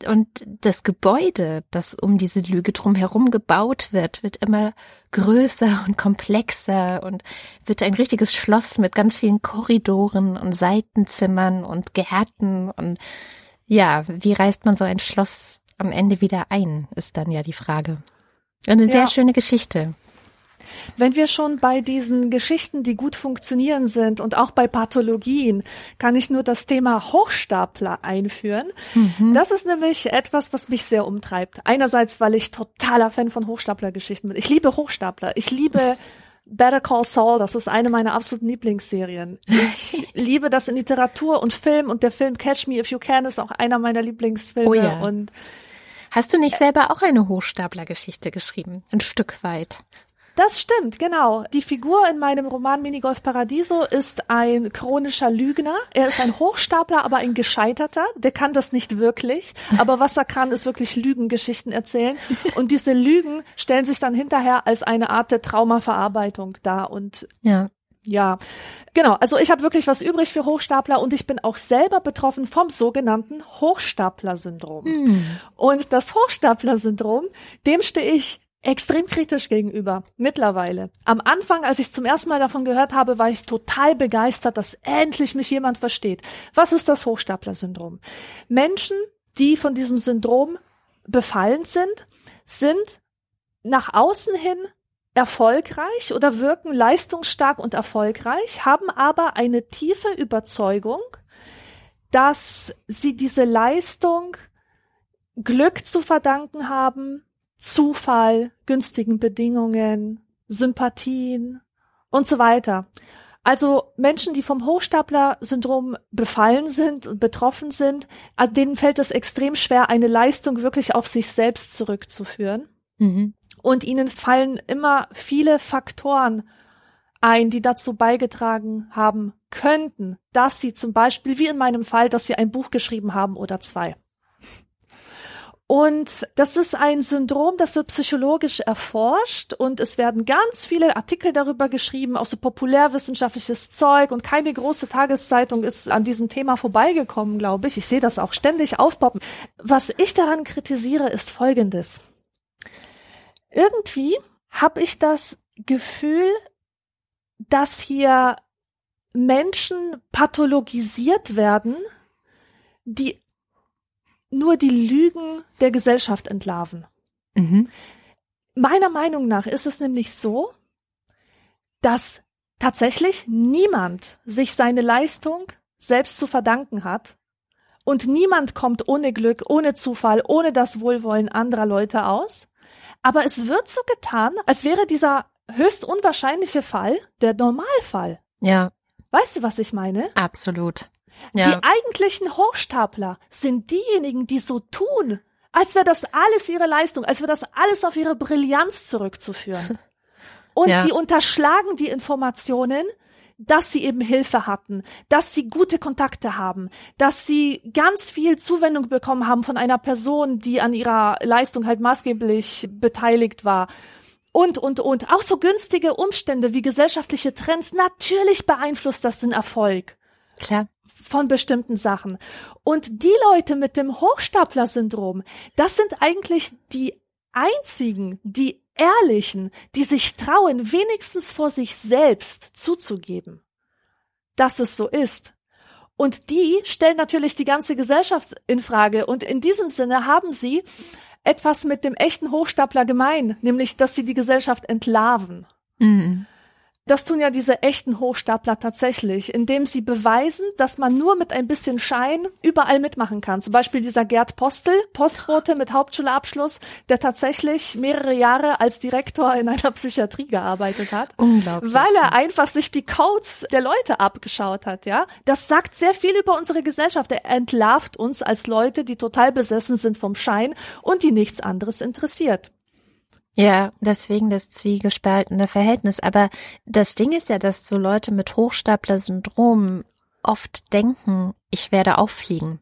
und das Gebäude, das um diese Lüge drumherum gebaut wird, wird immer größer und komplexer und wird ein richtiges Schloss mit ganz vielen Korridoren und Seitenzimmern und Gärten und ja, wie reißt man so ein Schloss am Ende wieder ein, ist dann ja die Frage. Eine ja. sehr schöne Geschichte. Wenn wir schon bei diesen Geschichten, die gut funktionieren sind und auch bei Pathologien, kann ich nur das Thema Hochstapler einführen. Mhm. Das ist nämlich etwas, was mich sehr umtreibt. Einerseits, weil ich totaler Fan von Hochstapler-Geschichten bin. Ich liebe Hochstapler. Ich liebe Better Call Saul, das ist eine meiner absoluten Lieblingsserien. Ich *laughs* liebe das in Literatur und Film und der Film Catch Me If You Can ist auch einer meiner Lieblingsfilme. Oh ja. Und Hast du nicht selber auch eine Hochstapler-Geschichte geschrieben? Ein Stück weit. Das stimmt, genau. Die Figur in meinem Roman Minigolf Paradiso ist ein chronischer Lügner. Er ist ein Hochstapler, aber ein gescheiterter. Der kann das nicht wirklich. Aber was er kann, ist wirklich Lügengeschichten erzählen. Und diese Lügen stellen sich dann hinterher als eine Art der Traumaverarbeitung dar. Und ja. Ja, genau. Also ich habe wirklich was übrig für Hochstapler und ich bin auch selber betroffen vom sogenannten Hochstapler-Syndrom. Hm. Und das Hochstapler-Syndrom, dem stehe ich extrem kritisch gegenüber mittlerweile. Am Anfang, als ich zum ersten Mal davon gehört habe, war ich total begeistert, dass endlich mich jemand versteht. Was ist das Hochstapler-Syndrom? Menschen, die von diesem Syndrom befallen sind, sind nach außen hin erfolgreich oder wirken leistungsstark und erfolgreich, haben aber eine tiefe Überzeugung, dass sie diese Leistung Glück zu verdanken haben, Zufall, günstigen Bedingungen, Sympathien und so weiter. Also Menschen, die vom Hochstapler-Syndrom befallen sind und betroffen sind, also denen fällt es extrem schwer, eine Leistung wirklich auf sich selbst zurückzuführen. Mhm. Und ihnen fallen immer viele Faktoren ein, die dazu beigetragen haben könnten, dass sie zum Beispiel, wie in meinem Fall, dass sie ein Buch geschrieben haben oder zwei. Und das ist ein Syndrom, das wird psychologisch erforscht und es werden ganz viele Artikel darüber geschrieben, auch so populärwissenschaftliches Zeug und keine große Tageszeitung ist an diesem Thema vorbeigekommen, glaube ich. Ich sehe das auch ständig aufpoppen. Was ich daran kritisiere, ist Folgendes. Irgendwie habe ich das Gefühl, dass hier Menschen pathologisiert werden, die nur die Lügen der Gesellschaft entlarven. Mhm. Meiner Meinung nach ist es nämlich so, dass tatsächlich niemand sich seine Leistung selbst zu verdanken hat und niemand kommt ohne Glück, ohne Zufall, ohne das Wohlwollen anderer Leute aus. Aber es wird so getan, als wäre dieser höchst unwahrscheinliche Fall der Normalfall. Ja. Weißt du, was ich meine? Absolut. Ja. Die eigentlichen Hochstapler sind diejenigen, die so tun, als wäre das alles ihre Leistung, als wäre das alles auf ihre Brillanz zurückzuführen. *laughs* Und ja. die unterschlagen die Informationen, dass sie eben Hilfe hatten, dass sie gute Kontakte haben, dass sie ganz viel Zuwendung bekommen haben von einer Person, die an ihrer Leistung halt maßgeblich beteiligt war. Und, und, und. Auch so günstige Umstände wie gesellschaftliche Trends, natürlich beeinflusst das den Erfolg. Klar von bestimmten Sachen. Und die Leute mit dem Hochstapler-Syndrom, das sind eigentlich die einzigen, die ehrlichen, die sich trauen, wenigstens vor sich selbst zuzugeben, dass es so ist. Und die stellen natürlich die ganze Gesellschaft in Frage. Und in diesem Sinne haben sie etwas mit dem echten Hochstapler gemein, nämlich, dass sie die Gesellschaft entlarven. Mhm. Das tun ja diese echten Hochstapler tatsächlich, indem sie beweisen, dass man nur mit ein bisschen Schein überall mitmachen kann. Zum Beispiel dieser Gerd Postel, Postbote mit Hauptschulabschluss, der tatsächlich mehrere Jahre als Direktor in einer *laughs* Psychiatrie gearbeitet hat. Unglaublich. Weil er einfach sich die Codes der Leute abgeschaut hat, ja. Das sagt sehr viel über unsere Gesellschaft. Er entlarvt uns als Leute, die total besessen sind vom Schein und die nichts anderes interessiert. Ja, deswegen das zwiegespaltene Verhältnis. Aber das Ding ist ja, dass so Leute mit Hochstapler-Syndrom oft denken, ich werde auffliegen.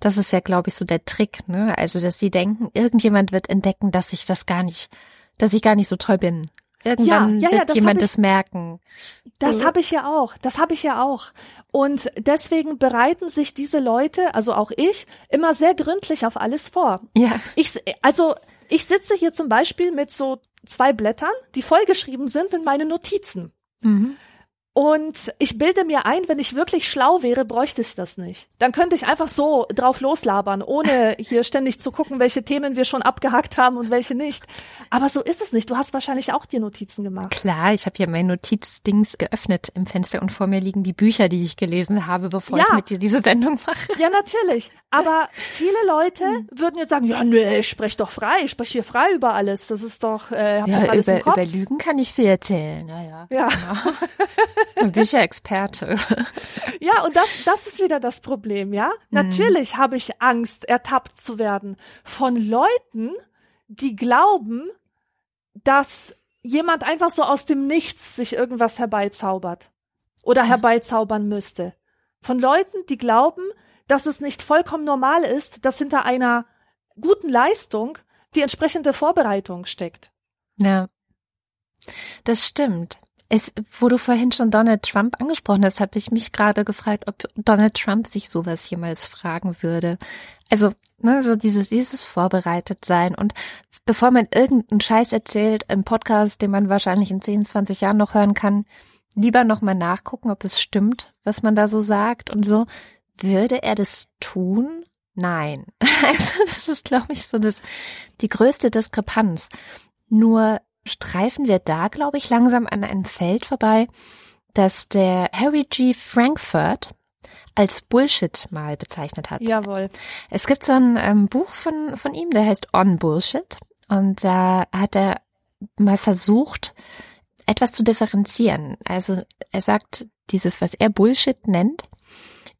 Das ist ja, glaube ich, so der Trick, ne? Also, dass sie denken, irgendjemand wird entdecken, dass ich das gar nicht, dass ich gar nicht so toll bin. irgendwann ja, ja, wird das jemand das merken. Das Mhm. habe ich ja auch. Das habe ich ja auch. Und deswegen bereiten sich diese Leute, also auch ich, immer sehr gründlich auf alles vor. Ja. Ich, also ich sitze hier zum Beispiel mit so zwei Blättern, die vollgeschrieben sind mit meinen Notizen. Mhm. Und ich bilde mir ein, wenn ich wirklich schlau wäre, bräuchte ich das nicht. Dann könnte ich einfach so drauf loslabern, ohne hier ständig zu gucken, welche Themen wir schon abgehackt haben und welche nicht. Aber so ist es nicht. Du hast wahrscheinlich auch dir Notizen gemacht. Klar, ich habe ja mein Notizdings geöffnet im Fenster und vor mir liegen die Bücher, die ich gelesen habe, bevor Ja. ich mit dir diese Sendung mache. Ja, natürlich. Aber viele Leute würden jetzt sagen, ja, nee, ich spreche doch frei, ich spreche hier frei über alles. Das ist doch, äh, hab das alles über, im Kopf. über Lügen kann ich viel erzählen. Ja, ja. ja. Dann *laughs* bin ich ja Experte. Ja, und das, das ist wieder das Problem, ja? Natürlich habe ich Angst, ertappt zu werden von Leuten, die glauben, dass jemand einfach so aus dem Nichts sich irgendwas herbeizaubert oder herbeizaubern müsste. Von Leuten, die glauben, dass es nicht vollkommen normal ist, dass hinter einer guten Leistung die entsprechende Vorbereitung steckt. Ja, das stimmt. Es, wo du vorhin schon Donald Trump angesprochen hast, habe ich mich gerade gefragt, ob Donald Trump sich sowas jemals fragen würde. Also, ne, so dieses, dieses vorbereitet sein und bevor man irgendeinen Scheiß erzählt im Podcast, den man wahrscheinlich in 10, 20 Jahren noch hören kann, lieber nochmal nachgucken, ob es stimmt, was man da so sagt und so. Würde er das tun? Nein. *laughs* Also, das ist, glaube ich, so das, die größte Diskrepanz. Nur streifen wir da, glaube ich, langsam an einem Feld vorbei, das der Harry G. Frankfurt als Bullshit mal bezeichnet hat. Jawohl. Es gibt so ein ähm, Buch von, von ihm, der heißt On Bullshit. Und da hat er mal versucht, etwas zu differenzieren. Also er sagt, dieses, was er Bullshit nennt,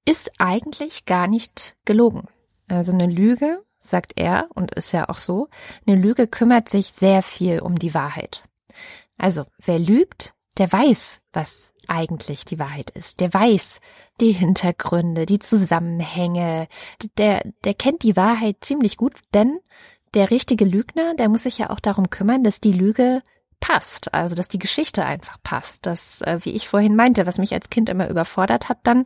ist eigentlich gar nicht gelogen. Also eine Lüge, sagt er, und ist ja auch so, eine Lüge kümmert sich sehr viel um die Wahrheit. Also wer lügt, der weiß, was eigentlich die Wahrheit ist. Der weiß die Hintergründe, die Zusammenhänge. Der, der kennt die Wahrheit ziemlich gut, denn der richtige Lügner, der muss sich ja auch darum kümmern, dass die Lüge passt, also dass die Geschichte einfach passt, dass, äh, wie ich vorhin meinte, was mich als Kind immer überfordert hat, dann,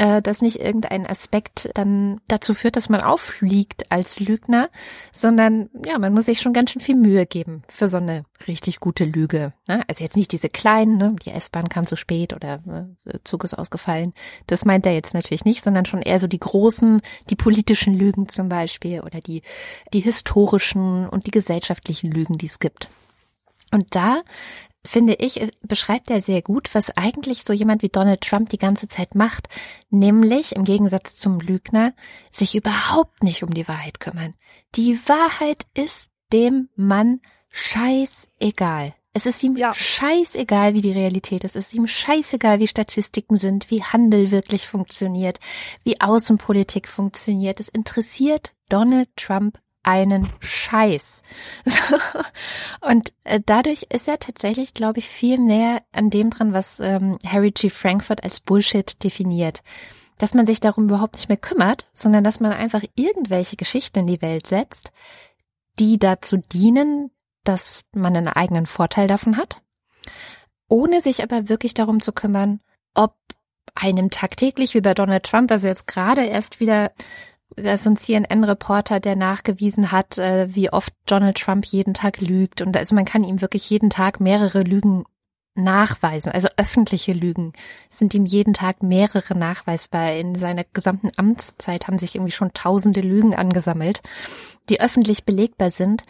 äh, dass nicht irgendein Aspekt dann dazu führt, dass man auffliegt als Lügner, sondern ja, man muss sich schon ganz schön viel Mühe geben für so eine richtig gute Lüge. Ne? Also jetzt nicht diese kleinen, ne? die S-Bahn kam zu spät oder der Zug ist ausgefallen. Das meint er jetzt natürlich nicht, sondern schon eher so die großen, die politischen Lügen zum Beispiel oder die, die historischen und die gesellschaftlichen Lügen, die es gibt. Und da finde ich, beschreibt er sehr gut, was eigentlich so jemand wie Donald Trump die ganze Zeit macht, nämlich im Gegensatz zum Lügner sich überhaupt nicht um die Wahrheit kümmern. Die Wahrheit ist dem Mann scheißegal. Es ist ihm Ja. scheißegal, wie die Realität ist. Es ist ihm scheißegal, wie Statistiken sind, wie Handel wirklich funktioniert, wie Außenpolitik funktioniert. Es interessiert Donald Trump einen Scheiß. *laughs* Und äh, dadurch ist er tatsächlich, glaube ich, viel näher an dem dran, was ähm, Harry G. Frankfurt als Bullshit definiert. Dass man sich darum überhaupt nicht mehr kümmert, sondern dass man einfach irgendwelche Geschichten in die Welt setzt, die dazu dienen, dass man einen eigenen Vorteil davon hat, ohne sich aber wirklich darum zu kümmern, ob einem tagtäglich wie bei Donald Trump, also jetzt gerade erst wieder so ein CNN-Reporter, der nachgewiesen hat, äh, wie oft Donald Trump jeden Tag lügt. Und also man kann ihm wirklich jeden Tag mehrere Lügen nachweisen, also öffentliche Lügen sind ihm jeden Tag mehrere nachweisbar. In seiner gesamten Amtszeit haben sich irgendwie schon tausende Lügen angesammelt, die öffentlich belegbar sind.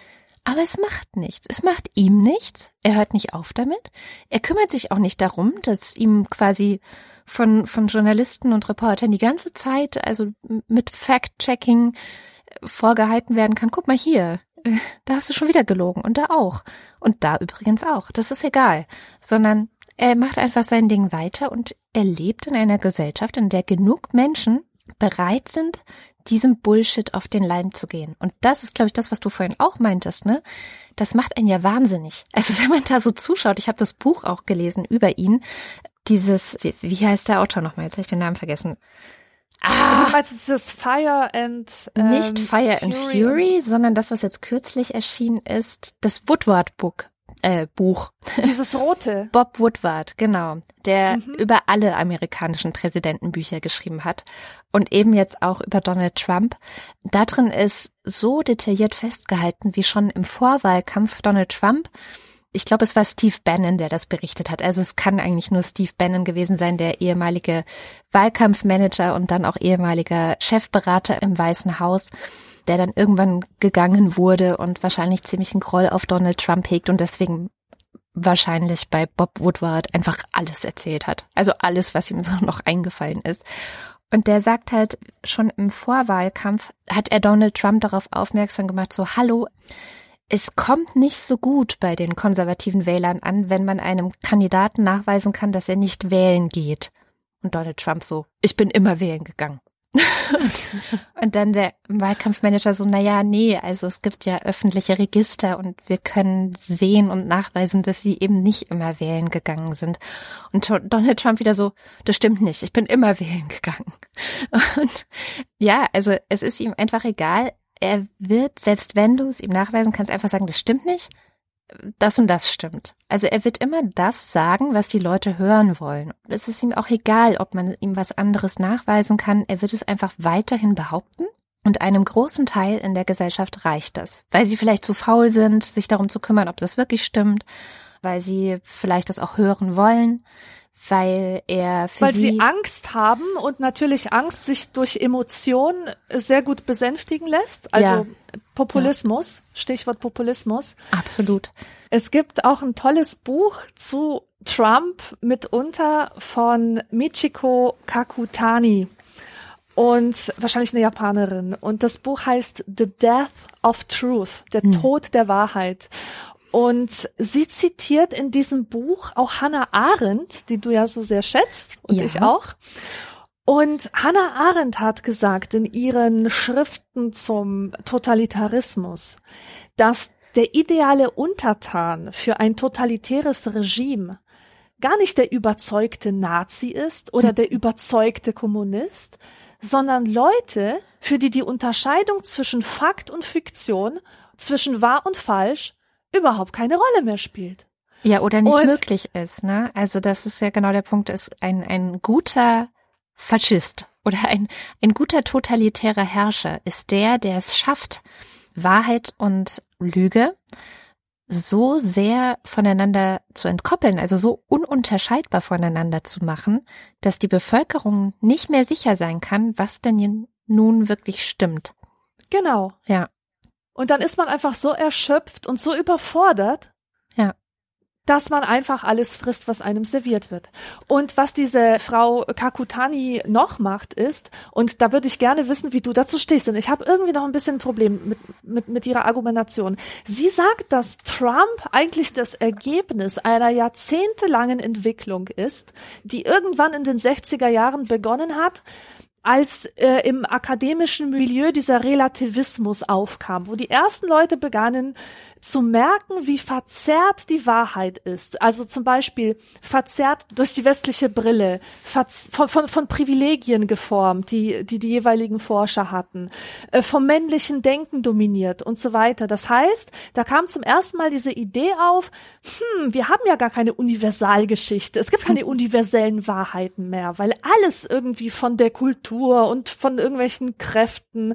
Aber es macht nichts. Es macht ihm nichts. Er hört nicht auf damit. Er kümmert sich auch nicht darum, dass ihm quasi von, von Journalisten und Reportern die ganze Zeit, also mit Fact-Checking vorgehalten werden kann. Guck mal hier, *laughs* da hast du schon wieder gelogen und da auch. Und da übrigens auch. Das ist egal. Sondern er macht einfach sein Ding weiter und er lebt in einer Gesellschaft, in der genug Menschen bereit sind, diesem Bullshit auf den Leim zu gehen. Und das ist, glaube ich, das, was du vorhin auch meintest, ne? Das macht einen ja wahnsinnig. Also *laughs* wenn man da so zuschaut, ich habe das Buch auch gelesen über ihn, dieses, wie, wie heißt der Autor nochmal? Jetzt habe ich den Namen vergessen. Also Ah, du meinst dieses Fire and ähm, nicht Fire and Fury, sondern das, was jetzt kürzlich erschienen ist, das Woodward Book. Äh, Buch. Dieses rote. *laughs* Bob Woodward, genau, der mhm. über alle amerikanischen Präsidentenbücher geschrieben hat und eben jetzt auch über Donald Trump. Da drin ist so detailliert festgehalten, wie schon im Vorwahlkampf Donald Trump ich glaube, es war Steve Bannon, der das berichtet hat. Also es kann eigentlich nur Steve Bannon gewesen sein, der ehemalige Wahlkampfmanager und dann auch ehemaliger Chefberater im Weißen Haus, der dann irgendwann gegangen wurde und wahrscheinlich ziemlich einen Groll auf Donald Trump hegt und deswegen wahrscheinlich bei Bob Woodward einfach alles erzählt hat. Also alles, was ihm so *laughs* noch eingefallen ist. Und der sagt halt, schon im Vorwahlkampf hat er Donald Trump darauf aufmerksam gemacht, so, hallo, es kommt nicht so gut bei den konservativen Wählern an, wenn man einem Kandidaten nachweisen kann, dass er nicht wählen geht. Und Donald Trump so, ich bin immer wählen gegangen. *laughs* und dann der Wahlkampfmanager so, na ja, nee, also es gibt ja öffentliche Register und wir können sehen und nachweisen, dass sie eben nicht immer wählen gegangen sind. Und Donald Trump wieder so, das stimmt nicht, ich bin immer wählen gegangen. *laughs* Und ja, also es ist ihm einfach egal, er wird, selbst wenn du es ihm nachweisen kannst, einfach sagen, das stimmt nicht, das und das stimmt. Also er wird immer das sagen, was die Leute hören wollen. Es ist ihm auch egal, ob man ihm was anderes nachweisen kann. Er wird es einfach weiterhin behaupten. Und einem großen Teil in der Gesellschaft reicht das, weil sie vielleicht zu faul sind, sich darum zu kümmern, ob das wirklich stimmt, weil sie vielleicht das auch hören wollen weil er für weil sie, sie Angst haben und natürlich Angst sich durch Emotionen sehr gut besänftigen lässt. Also ja. Populismus, ja. Stichwort Populismus. Absolut. Es gibt auch ein tolles Buch zu Trump mitunter von Michiko Kakutani und wahrscheinlich eine Japanerin. Und das Buch heißt The Death of Truth, der hm. Tod der Wahrheit. Und sie zitiert in diesem Buch auch Hannah Arendt, die du ja so sehr schätzt und ja. ich auch. Und Hannah Arendt hat gesagt in ihren Schriften zum Totalitarismus, dass der ideale Untertan für ein totalitäres Regime gar nicht der überzeugte Nazi ist oder der überzeugte Kommunist, sondern Leute, für die die Unterscheidung zwischen Fakt und Fiktion, zwischen wahr und falsch überhaupt keine Rolle mehr spielt. Ja, oder nicht und, möglich ist, ne? Also das ist ja genau der Punkt, ist ein, ein guter Faschist oder ein, ein guter totalitärer Herrscher ist der, der es schafft, Wahrheit und Lüge so sehr voneinander zu entkoppeln, also so ununterscheidbar voneinander zu machen, dass die Bevölkerung nicht mehr sicher sein kann, was denn nun wirklich stimmt. Genau. Ja. Und dann ist man einfach so erschöpft und so überfordert, ja. dass man einfach alles frisst, was einem serviert wird. Und was diese Frau Kakutani noch macht, ist, und da würde ich gerne wissen, wie du dazu stehst, denn ich habe irgendwie noch ein bisschen ein Problem mit, mit, mit ihrer Argumentation. Sie sagt, dass Trump eigentlich das Ergebnis einer jahrzehntelangen Entwicklung ist, die irgendwann in den 60er Jahren begonnen hat, als äh, im akademischen Milieu dieser Relativismus aufkam, wo die ersten Leute begannen, zu merken, wie verzerrt die Wahrheit ist. Also zum Beispiel verzerrt durch die westliche Brille, von, von, von Privilegien geformt, die, die die jeweiligen Forscher hatten, äh, vom männlichen Denken dominiert und so weiter. Das heißt, da kam zum ersten Mal diese Idee auf, hm, wir haben ja gar keine Universalgeschichte. Es gibt keine universellen Wahrheiten mehr, weil alles irgendwie von der Kultur und von irgendwelchen Kräften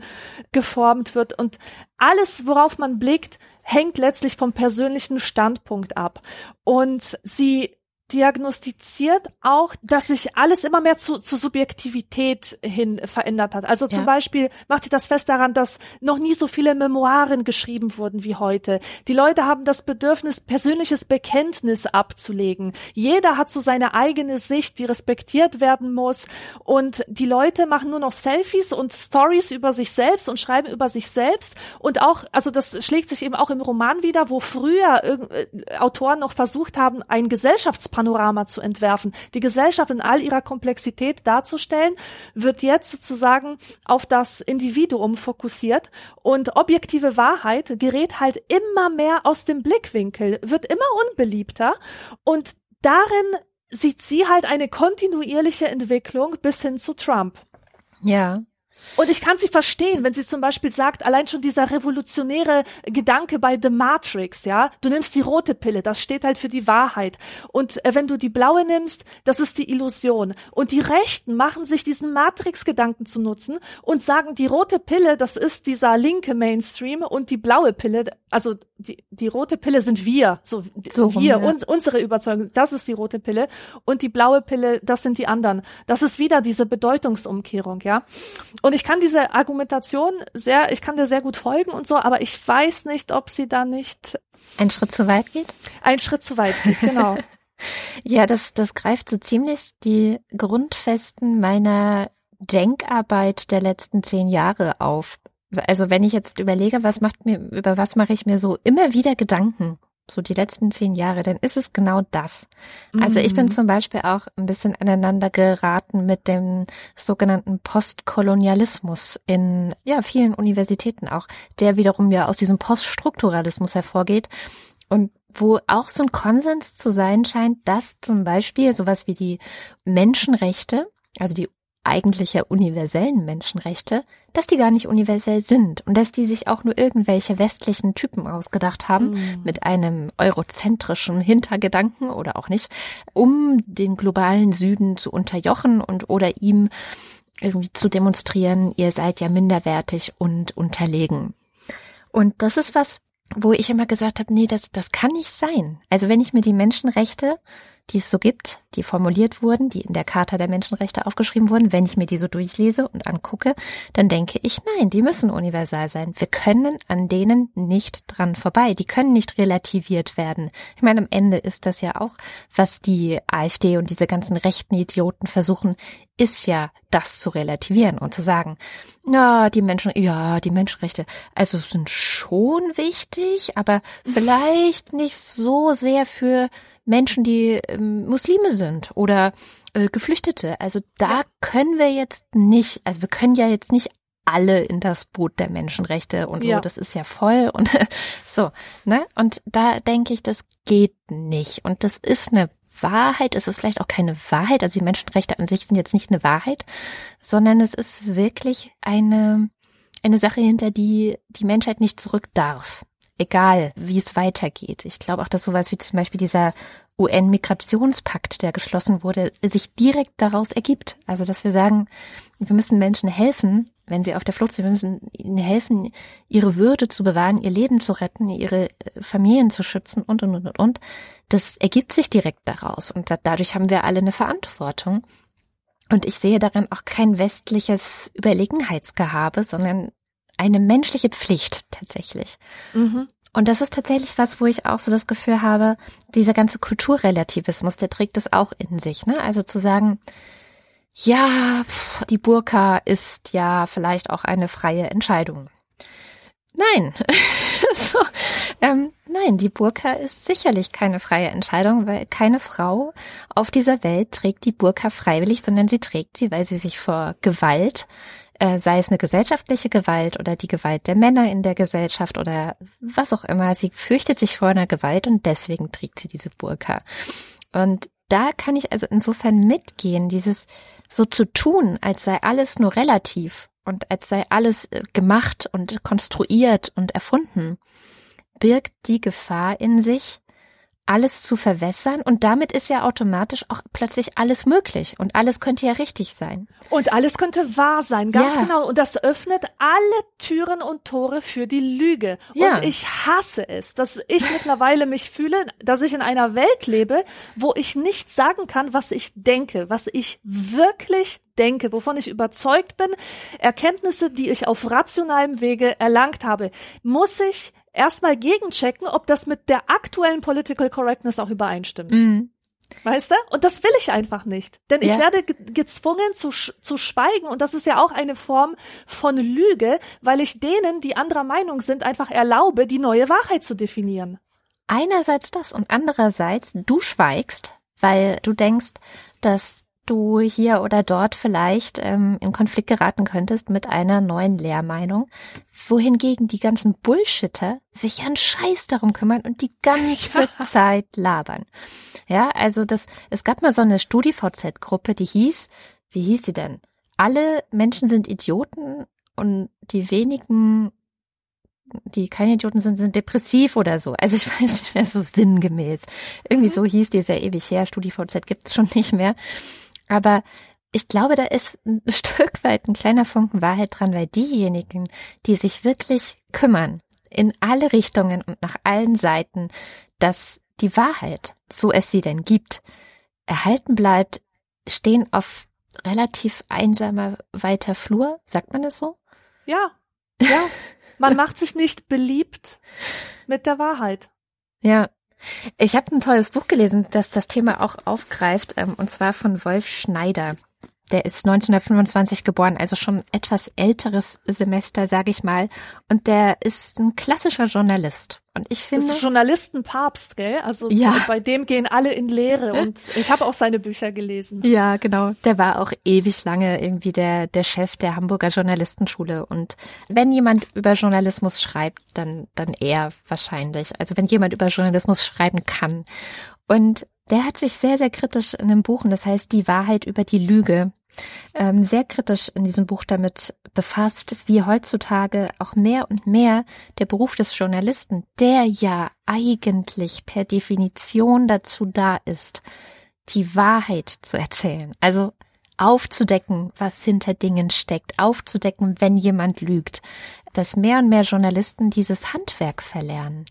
geformt wird und alles, worauf man blickt, hängt letztlich vom persönlichen Standpunkt ab. Und sie diagnostiziert auch, dass sich alles immer mehr zu, zu Subjektivität hin verändert hat. Also zum ja. Beispiel macht sie das fest daran, dass noch nie so viele Memoiren geschrieben wurden wie heute. Die Leute haben das Bedürfnis, persönliches Bekenntnis abzulegen. Jeder hat so seine eigene Sicht, die respektiert werden muss. Und die Leute machen nur noch Selfies und Stories über sich selbst und schreiben über sich selbst. Und auch, also das schlägt sich eben auch im Roman wieder, wo früher äh, Autoren noch versucht haben, ein Gesellschafts Panorama zu entwerfen, die Gesellschaft in all ihrer Komplexität darzustellen, wird jetzt sozusagen auf das Individuum fokussiert und objektive Wahrheit gerät halt immer mehr aus dem Blickwinkel, wird immer unbeliebter und darin sieht sie halt eine kontinuierliche Entwicklung bis hin zu Trump. Ja. Und ich kann sie verstehen, wenn sie zum Beispiel sagt, allein schon dieser revolutionäre Gedanke bei The Matrix, ja, du nimmst die rote Pille, das steht halt für die Wahrheit. Und äh, wenn du die blaue nimmst, das ist die Illusion. Und die Rechten machen sich diesen Matrix-Gedanken zu nutzen und sagen, die rote Pille, das ist dieser linke Mainstream und die blaue Pille, also die, die rote Pille sind wir, so, so wir, rum, ja. uns, unsere Überzeugung, das ist die rote Pille und die blaue Pille, das sind die anderen. Das ist wieder diese Bedeutungsumkehrung, ja. Und ich kann diese Argumentation sehr, ich kann dir sehr gut folgen und so, aber ich weiß nicht, ob sie da nicht ein Schritt zu weit geht. Ein Schritt zu weit geht, genau. *laughs* ja, das, das greift so ziemlich die Grundfesten meiner Denkarbeit der letzten zehn Jahre auf. Also wenn ich jetzt überlege, was macht mir, über was mache ich mir so immer wieder Gedanken, so die letzten zehn Jahre, dann ist es genau das. Also ich bin mhm. zum Beispiel auch ein bisschen aneinander geraten mit dem sogenannten Postkolonialismus in ja vielen Universitäten auch, der wiederum ja aus diesem Poststrukturalismus hervorgeht und wo auch so ein Konsens zu sein scheint, dass zum Beispiel sowas wie die Menschenrechte, also die eigentliche universellen Menschenrechte, dass die gar nicht universell sind und dass die sich auch nur irgendwelche westlichen Typen ausgedacht haben mm. mit einem eurozentrischen Hintergedanken oder auch nicht, um den globalen Süden zu unterjochen und oder ihm irgendwie zu demonstrieren, ihr seid ja minderwertig und unterlegen. Und das ist was, wo ich immer gesagt habe, nee, das, das kann nicht sein. Also wenn ich mir die Menschenrechte die es so gibt, die formuliert wurden, die in der Charta der Menschenrechte aufgeschrieben wurden, wenn ich mir die so durchlese und angucke, dann denke ich, nein, die müssen universal sein. Wir können an denen nicht dran vorbei. Die können nicht relativiert werden. Ich meine, am Ende ist das ja auch, was die AfD und diese ganzen rechten Idioten versuchen, ist ja das zu relativieren und zu sagen, na, die Menschen, ja, die Menschenrechte, also sind schon wichtig, aber vielleicht nicht so sehr für Menschen, die ähm, Muslime sind oder äh, Geflüchtete. Also da ja. können wir jetzt nicht, also wir können ja jetzt nicht alle in das Boot der Menschenrechte und ja. so, das ist ja voll und *laughs* so, ne? Und da denke ich, das geht nicht. Und das ist eine Wahrheit, es ist vielleicht auch keine Wahrheit, also die Menschenrechte an sich sind jetzt nicht eine Wahrheit, sondern es ist wirklich eine, eine Sache, hinter die die Menschheit nicht zurück darf egal wie es weitergeht. Ich glaube auch, dass sowas wie zum Beispiel dieser UN-Migrationspakt, der geschlossen wurde, sich direkt daraus ergibt. Also, dass wir sagen, wir müssen Menschen helfen, wenn sie auf der Flucht sind, wir müssen ihnen helfen, ihre Würde zu bewahren, ihr Leben zu retten, ihre äh, Familien zu schützen und, und, und, und. Das ergibt sich direkt daraus. Und dadurch haben wir alle eine Verantwortung. Und ich sehe darin auch kein westliches Überlegenheitsgehabe, sondern eine menschliche Pflicht tatsächlich. Mhm. Und das ist tatsächlich was, wo ich auch so das Gefühl habe, dieser ganze Kulturrelativismus, der trägt es auch in sich. Ne? Also zu sagen, ja, pff, die Burka ist ja vielleicht auch eine freie Entscheidung. Nein, *laughs* so, ähm, nein, die Burka ist sicherlich keine freie Entscheidung, weil keine Frau auf dieser Welt trägt die Burka freiwillig, sondern sie trägt sie, weil sie sich vor Gewalt äh, sei es eine gesellschaftliche Gewalt oder die Gewalt der Männer in der Gesellschaft oder was auch immer. Sie fürchtet sich vor einer Gewalt und deswegen trägt sie diese Burka. Und da kann ich also insofern mitgehen, dieses so zu tun, als sei alles nur relativ und als sei alles äh, gemacht und konstruiert und erfunden, birgt die Gefahr in sich, alles zu verwässern und damit ist ja automatisch auch plötzlich alles möglich und alles könnte ja richtig sein. Und alles könnte wahr sein, ganz ja. genau. Und das öffnet alle Türen und Tore für die Lüge. Ja. Und ich hasse es, dass ich mittlerweile mich fühle, dass ich in einer Welt lebe, wo ich nicht sagen kann, was ich denke, was ich wirklich denke, wovon ich überzeugt bin, Erkenntnisse, die ich auf rationalem Wege erlangt habe, muss ich erstmal gegenchecken, ob das mit der aktuellen Political Correctness auch übereinstimmt. Mhm. Weißt du? Und das will ich einfach nicht. Denn ja. ich werde ge gezwungen zu, zu schweigen und das ist ja auch eine Form von Lüge, weil ich denen, die anderer Meinung sind, einfach erlaube, die neue Wahrheit zu definieren. Einerseits das und andererseits du schweigst, weil du denkst, dass du hier oder dort vielleicht ähm, in Konflikt geraten könntest mit einer neuen Lehrmeinung, wohingegen die ganzen Bullshitter sich an Scheiß darum kümmern und die ganze ja. *laughs* Zeit labern. Ja, also das, es gab mal so eine StudiVZ-Gruppe, die hieß, wie hieß sie denn? alle Menschen sind Idioten und die wenigen, die keine Idioten sind, sind depressiv oder so. Also ich *laughs* weiß nicht mehr so sinngemäß. Irgendwie mhm. so hieß dieser ewig her, StudiVZ gibt's schon nicht mehr. Aber ich glaube, da ist ein *laughs* Stück weit ein kleiner Funken Wahrheit dran, weil diejenigen, die sich wirklich kümmern, in alle Richtungen und nach allen Seiten, dass die Wahrheit, so es sie denn gibt, erhalten bleibt, stehen auf relativ einsamer weiter Flur. Sagt man das so? Ja, ja. Man macht sich nicht beliebt mit der Wahrheit. *laughs* Ja. Ich habe ein tolles Buch gelesen, das das Thema auch aufgreift, ähm, und zwar von Wolf Schneider. Der ist 1925 geboren, also schon etwas älteres Semester, sage ich mal. Und der ist ein klassischer Journalist. Und ich finde. Ist Journalistenpapst, gell? Also ja. *laughs* bei dem gehen alle in Lehre *laughs* und ich habe auch seine Bücher gelesen. Ja, genau. Der war auch ewig lange irgendwie der, der Chef der Hamburger Journalistenschule. Und wenn jemand über Journalismus schreibt, dann, dann er wahrscheinlich. Also wenn jemand über Journalismus schreiben kann. Und der hat sich sehr, sehr kritisch in einem Buch, und das heißt Die Wahrheit über die Lüge, ähm, sehr kritisch in diesem Buch damit befasst, wie heutzutage auch mehr und mehr der Beruf des Journalisten, der ja eigentlich per Definition dazu da ist, die Wahrheit zu erzählen. Also aufzudecken, was hinter Dingen steckt, aufzudecken, wenn jemand lügt, dass mehr und mehr Journalisten dieses Handwerk verlernen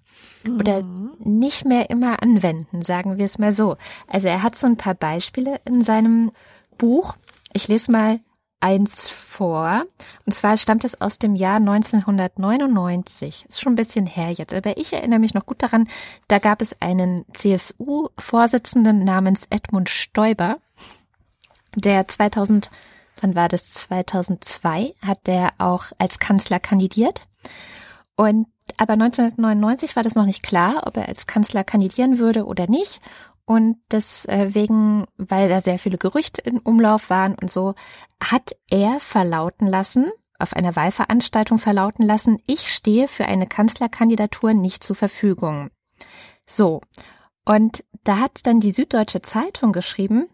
oder mhm. nicht mehr immer anwenden, sagen wir es mal so. Also er hat so ein paar Beispiele in seinem Buch. Ich lese mal eins vor. Und zwar stammt es aus dem Jahr 1999. Ist schon ein bisschen her jetzt, aber ich erinnere mich noch gut daran, da gab es einen CSU-Vorsitzenden namens Edmund Stoiber, der 2000 wann war das 2002, hat der auch als Kanzler kandidiert. Und aber 1999 war das noch nicht klar, ob er als Kanzler kandidieren würde oder nicht. Und deswegen, weil da sehr viele Gerüchte im Umlauf waren und so, hat er verlauten lassen, auf einer Wahlveranstaltung verlauten lassen, ich stehe für eine Kanzlerkandidatur nicht zur Verfügung. So. Und da hat dann die Süddeutsche Zeitung geschrieben,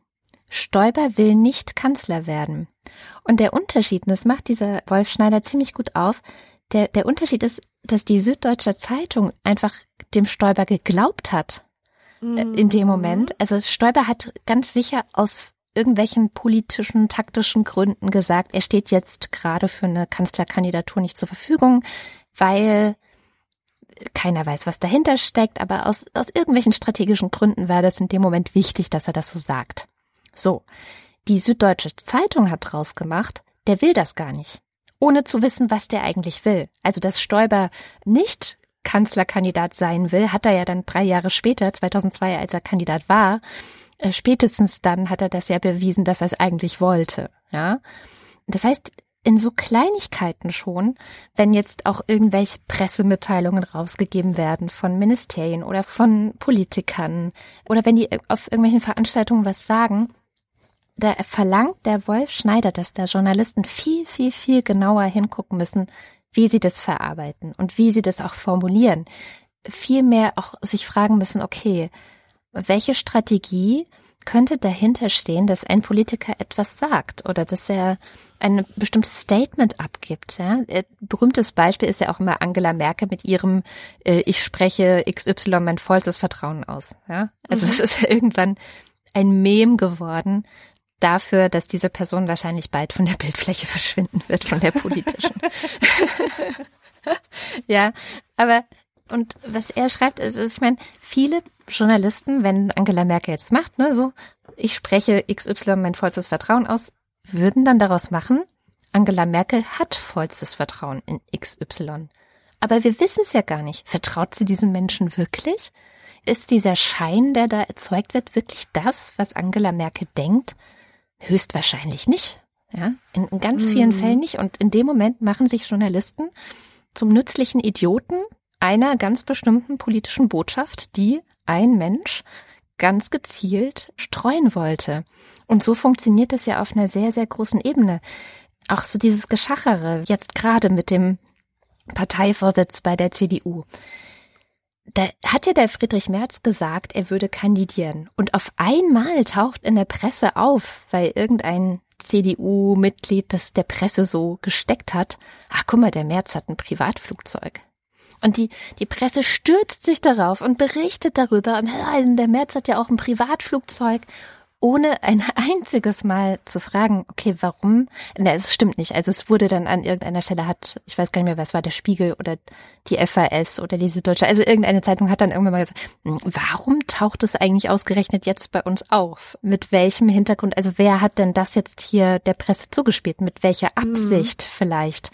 Stoiber will nicht Kanzler werden. Und der Unterschied, und das macht dieser Wolf Schneider ziemlich gut auf, der, der Unterschied ist, dass die Süddeutsche Zeitung einfach dem Stoiber geglaubt hat mhm. in dem Moment. Also Stoiber hat ganz sicher aus irgendwelchen politischen, taktischen Gründen gesagt, er steht jetzt gerade für eine Kanzlerkandidatur nicht zur Verfügung, weil keiner weiß, was dahinter steckt, aber aus, aus irgendwelchen strategischen Gründen war das in dem Moment wichtig, dass er das so sagt. So, die Süddeutsche Zeitung hat draus gemacht, der will das gar nicht. Ohne zu wissen, was der eigentlich will. Also, dass Stoiber nicht Kanzlerkandidat sein will, hat er ja dann drei Jahre später, 2002, als er Kandidat war, äh, spätestens dann hat er das ja bewiesen, dass er es eigentlich wollte, ja. Das heißt, in so Kleinigkeiten schon, wenn jetzt auch irgendwelche Pressemitteilungen rausgegeben werden von Ministerien oder von Politikern oder wenn die auf irgendwelchen Veranstaltungen was sagen, da verlangt der Wolf Schneider, dass da Journalisten viel, viel, viel genauer hingucken müssen, wie sie das verarbeiten und wie sie das auch formulieren. Viel mehr auch sich fragen müssen, okay, welche Strategie könnte dahinter stehen, dass ein Politiker etwas sagt oder dass er ein bestimmtes Statement abgibt. Ja? Äh, berühmtes Beispiel ist ja auch immer Angela Merkel mit ihrem äh, Ich spreche XY mein vollstes Vertrauen aus. Ja? Also mhm. es ist irgendwann ein Mem geworden, dafür, dass diese Person wahrscheinlich bald von der Bildfläche verschwinden wird, von der politischen. *laughs* ja, aber und was er schreibt, ist, ich meine, viele Journalisten, wenn Angela Merkel jetzt macht, ne, so, ich spreche XY mein vollstes Vertrauen aus, würden dann daraus machen, Angela Merkel hat vollstes Vertrauen in XY. Aber wir wissen es ja gar nicht. Vertraut sie diesen Menschen wirklich? Ist dieser Schein, der da erzeugt wird, wirklich das, was Angela Merkel denkt? Höchstwahrscheinlich nicht. Ja, in, in ganz vielen mhm. Fällen nicht. Und in dem Moment machen sich Journalisten zum nützlichen Idioten einer ganz bestimmten politischen Botschaft, die ein Mensch ganz gezielt streuen wollte. Und so funktioniert es ja auf einer sehr, sehr großen Ebene. Auch so dieses Geschachere, jetzt gerade mit dem Parteivorsitz bei der CDU da hat ja der Friedrich Merz gesagt, er würde kandidieren. Und auf einmal taucht in der Presse auf, weil irgendein CDU-Mitglied, das der Presse so gesteckt hat. Ach, guck mal, der Merz hat ein Privatflugzeug. Und die, die Presse stürzt sich darauf und berichtet darüber. Der Merz hat ja auch ein Privatflugzeug ohne ein *laughs* einziges Mal zu fragen, okay, warum? Na, es stimmt nicht. Also es wurde dann an irgendeiner Stelle hat, ich weiß gar nicht mehr, was war der Spiegel oder die FAS oder die Süddeutsche, also irgendeine Zeitung hat dann irgendwann mal gesagt, hm, warum taucht es eigentlich ausgerechnet jetzt bei uns auf? Mit welchem Hintergrund? Also wer hat denn das jetzt hier der Presse zugespielt? Mit welcher mhm. Absicht mhm. vielleicht?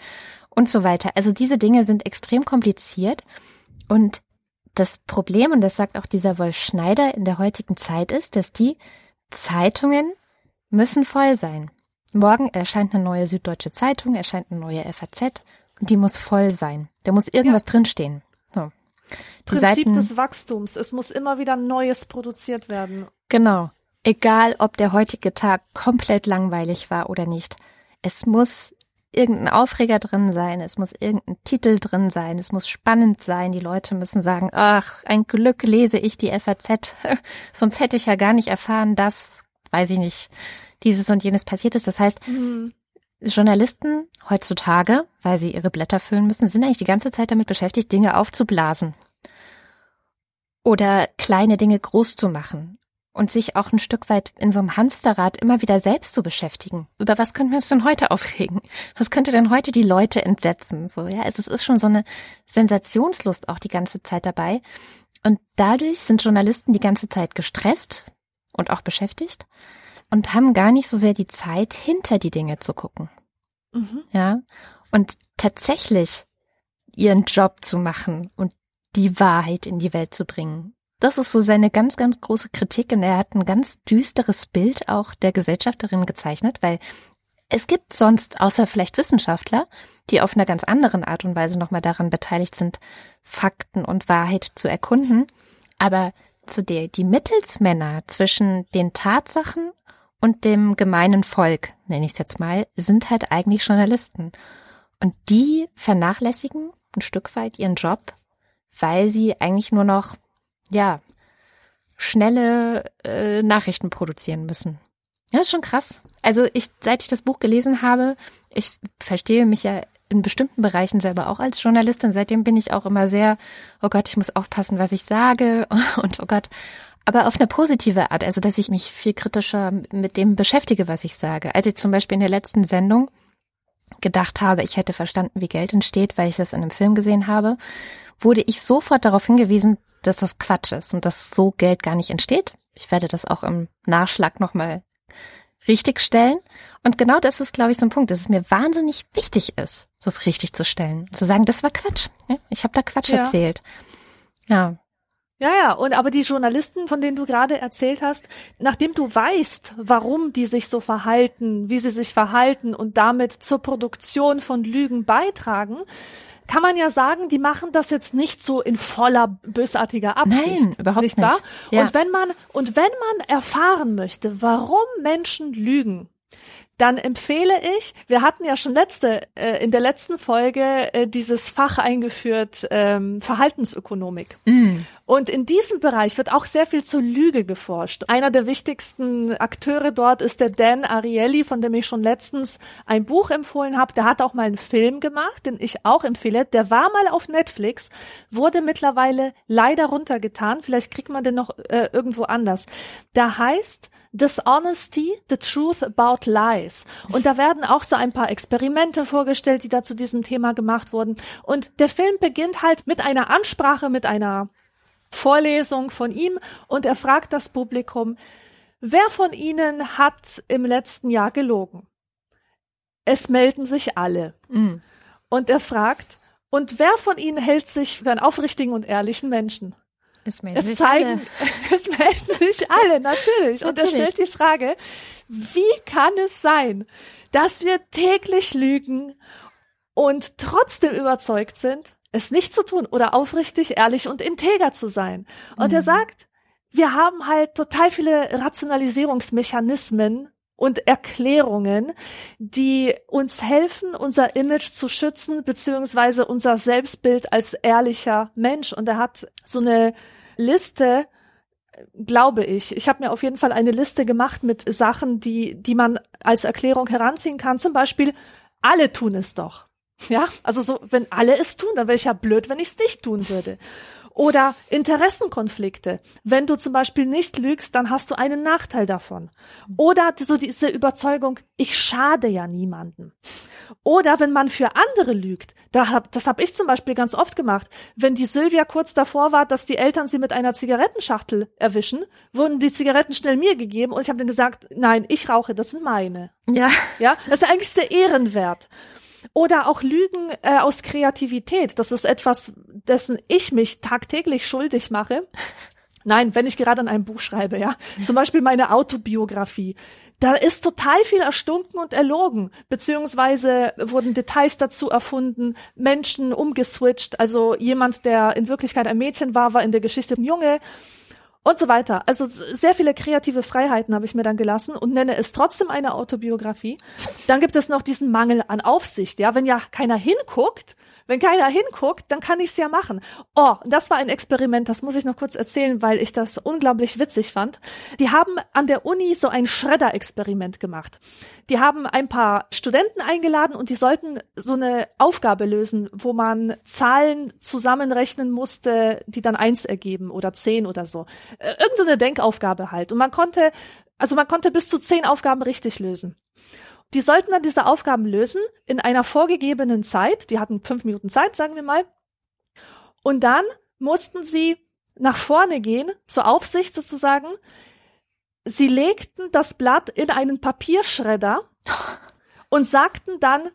Und so weiter. Also diese Dinge sind extrem kompliziert und das Problem, und das sagt auch dieser Wolf Schneider in der heutigen Zeit ist, dass die Zeitungen müssen voll sein. Morgen erscheint eine neue Süddeutsche Zeitung, erscheint eine neue FAZ und die muss voll sein. Da muss irgendwas ja. drinstehen. So. Die Prinzip Seiten, des Wachstums. Es muss immer wieder Neues produziert werden. Genau. Egal, ob der heutige Tag komplett langweilig war oder nicht. Es muss irgendein Aufreger drin sein, es muss irgendein Titel drin sein, es muss spannend sein, die Leute müssen sagen, ach, ein Glück lese ich die FAZ, *laughs* sonst hätte ich ja gar nicht erfahren, dass, weiß ich nicht, dieses und jenes passiert ist. Das heißt, mhm. Journalisten heutzutage, weil sie ihre Blätter füllen müssen, sind eigentlich die ganze Zeit damit beschäftigt, Dinge aufzublasen oder kleine Dinge groß zu machen und sich auch ein Stück weit in so einem Hamsterrad immer wieder selbst zu beschäftigen. Über was könnten wir uns denn heute aufregen? Was könnte denn heute die Leute entsetzen? So, ja, also es ist schon so eine Sensationslust auch die ganze Zeit dabei. Und dadurch sind Journalisten die ganze Zeit gestresst und auch beschäftigt und haben gar nicht so sehr die Zeit, hinter die Dinge zu gucken. Mhm. Ja. Und tatsächlich ihren Job zu machen und die Wahrheit in die Welt zu bringen das ist so seine ganz, ganz große Kritik und er hat ein ganz düsteres Bild auch der Gesellschafterin gezeichnet, weil es gibt sonst, außer vielleicht Wissenschaftler, die auf einer ganz anderen Art und Weise nochmal daran beteiligt sind, Fakten und Wahrheit zu erkunden. Aber zu der, die Mittelsmänner zwischen den Tatsachen und dem gemeinen Volk, nenne ich es jetzt mal, sind halt eigentlich Journalisten. Und die vernachlässigen ein Stück weit ihren Job, weil sie eigentlich nur noch ja, schnelle äh, Nachrichten produzieren müssen. Ja, ist schon krass. Also ich, seit ich das Buch gelesen habe, ich verstehe mich ja in bestimmten Bereichen selber auch als Journalistin. Seitdem bin ich auch immer sehr, oh Gott, ich muss aufpassen, was ich sage *laughs* und oh Gott. Aber auf eine positive Art, also dass ich mich viel kritischer mit dem beschäftige, was ich sage. Als ich zum Beispiel in der letzten Sendung gedacht habe, ich hätte verstanden, wie Geld entsteht, weil ich das in einem Film gesehen habe, wurde ich sofort darauf hingewiesen, dass das Quatsch ist und dass so Geld gar nicht entsteht. Ich werde das auch im Nachschlag nochmal richtig stellen. Und genau das ist, glaube ich, so ein Punkt, dass es mir wahnsinnig wichtig ist, das richtig zu stellen. Zu sagen, das war Quatsch. Ich habe da Quatsch ja. erzählt. Ja. Ja, ja, und aber die Journalisten, von denen du gerade erzählt hast, nachdem du weißt, warum die sich so verhalten, wie sie sich verhalten und damit zur Produktion von Lügen beitragen, kann man ja sagen, die machen das jetzt nicht so in voller bösartiger Absicht. Nein, überhaupt nicht. Wahr? Ja. Und wenn man, und wenn man erfahren möchte, warum Menschen lügen, dann empfehle ich, wir hatten ja schon letzte, äh, in der letzten Folge äh, dieses Fach eingeführt, ähm, Verhaltensökonomik. Mm. Und in diesem Bereich wird auch sehr viel zur Lüge geforscht. Einer der wichtigsten Akteure dort ist der Dan Ariely, von dem ich schon letztens ein Buch empfohlen habe. Der hat auch mal einen Film gemacht, den ich auch empfehle. Der war mal auf Netflix, wurde mittlerweile leider runtergetan. Vielleicht kriegt man den noch äh, irgendwo anders. Da heißt Dishonesty, the Truth About Lies. Und da werden auch so ein paar Experimente vorgestellt, die da zu diesem Thema gemacht wurden. Und der Film beginnt halt mit einer Ansprache, mit einer Vorlesung von ihm und er fragt das Publikum, wer von Ihnen hat im letzten Jahr gelogen? Es melden sich alle. Mhm. Und er fragt, und wer von Ihnen hält sich für einen aufrichtigen und ehrlichen Menschen? Es melden es sich zeigen, alle. *laughs* Es melden sich alle, natürlich. Und er stellt die Frage, wie kann es sein, dass wir täglich lügen und trotzdem überzeugt sind, es nicht zu tun oder aufrichtig, ehrlich und integer zu sein. Und mhm. er sagt, wir haben halt total viele Rationalisierungsmechanismen und Erklärungen, die uns helfen, unser Image zu schützen, beziehungsweise unser Selbstbild als ehrlicher Mensch. Und er hat so eine Liste glaube ich. Ich habe mir auf jeden Fall eine Liste gemacht mit Sachen, die, die man als Erklärung heranziehen kann. Zum Beispiel, alle tun es doch. Ja, also so, wenn alle es tun, dann wäre ich ja blöd, wenn ich es nicht tun würde. Oder Interessenkonflikte. Wenn du zum Beispiel nicht lügst, dann hast du einen Nachteil davon. Oder so diese Überzeugung, ich schade ja niemanden. Oder wenn man für andere lügt, da hab, das habe ich zum Beispiel ganz oft gemacht. Wenn die Sylvia kurz davor war, dass die Eltern sie mit einer Zigarettenschachtel erwischen, wurden die Zigaretten schnell mir gegeben und ich habe dann gesagt, nein, ich rauche, das sind meine. Ja. Ja, das ist eigentlich sehr ehrenwert. Oder auch Lügen äh, aus Kreativität. Das ist etwas, dessen ich mich tagtäglich schuldig mache. Nein, wenn ich gerade an einem Buch schreibe, ja. Zum Beispiel meine Autobiografie. Da ist total viel erstunken und erlogen, beziehungsweise wurden Details dazu erfunden, Menschen umgeswitcht. Also jemand, der in Wirklichkeit ein Mädchen war, war in der Geschichte ein Junge und so weiter. Also sehr viele kreative Freiheiten habe ich mir dann gelassen und nenne es trotzdem eine Autobiografie. Dann gibt es noch diesen Mangel an Aufsicht. Ja, wenn ja keiner hinguckt, wenn keiner hinguckt, dann kann ich es ja machen. Oh, das war ein Experiment, das muss ich noch kurz erzählen, weil ich das unglaublich witzig fand. Die haben an der Uni so ein Schredder-Experiment gemacht. Die haben ein paar Studenten eingeladen und die sollten so eine Aufgabe lösen, wo man Zahlen zusammenrechnen musste, die dann eins ergeben oder zehn oder so. Äh, irgend so eine Denkaufgabe halt. Und man konnte, also man konnte bis zu zehn Aufgaben richtig lösen. Die sollten dann diese Aufgaben lösen in einer vorgegebenen Zeit. Die hatten fünf Minuten Zeit, sagen wir mal. Und dann mussten sie nach vorne gehen, zur Aufsicht sozusagen. Sie legten das Blatt in einen Papierschredder *laughs* und sagten dann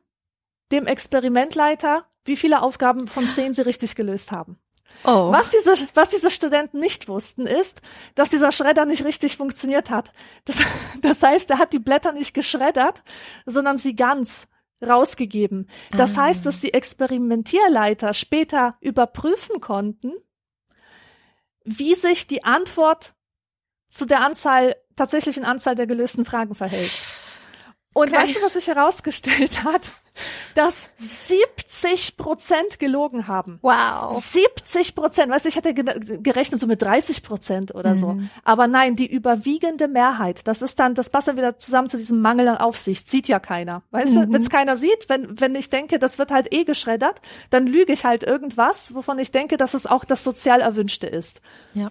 dem Experimentleiter, wie viele Aufgaben von zehn sie richtig gelöst haben. Oh. Was diese, was diese Studenten nicht wussten, ist, dass dieser Schredder nicht richtig funktioniert hat. Das, *laughs* das heißt, er hat die Blätter nicht geschreddert, sondern sie ganz rausgegeben. Das ah. heißt, dass die Experimentierleiter später überprüfen konnten, wie sich die Antwort zu der Anzahl, tatsächlichen Anzahl der gelösten Fragen verhält. Und okay. weißt du, was sich herausgestellt hat? Dass 70 Prozent gelogen haben. Wow. 70 Prozent. Weißt du, ich hätte gerechnet so mit 30 Prozent oder mhm. so. Aber nein, die überwiegende Mehrheit, das ist dann, das passt dann wieder zusammen zu diesem Mangel an Aufsicht. Sieht ja keiner. Weißt mhm. du, wenn es keiner sieht, wenn, wenn ich denke, das wird halt eh geschreddert, dann lüge ich halt irgendwas, wovon ich denke, dass es auch das sozial Erwünschte ist. Ja.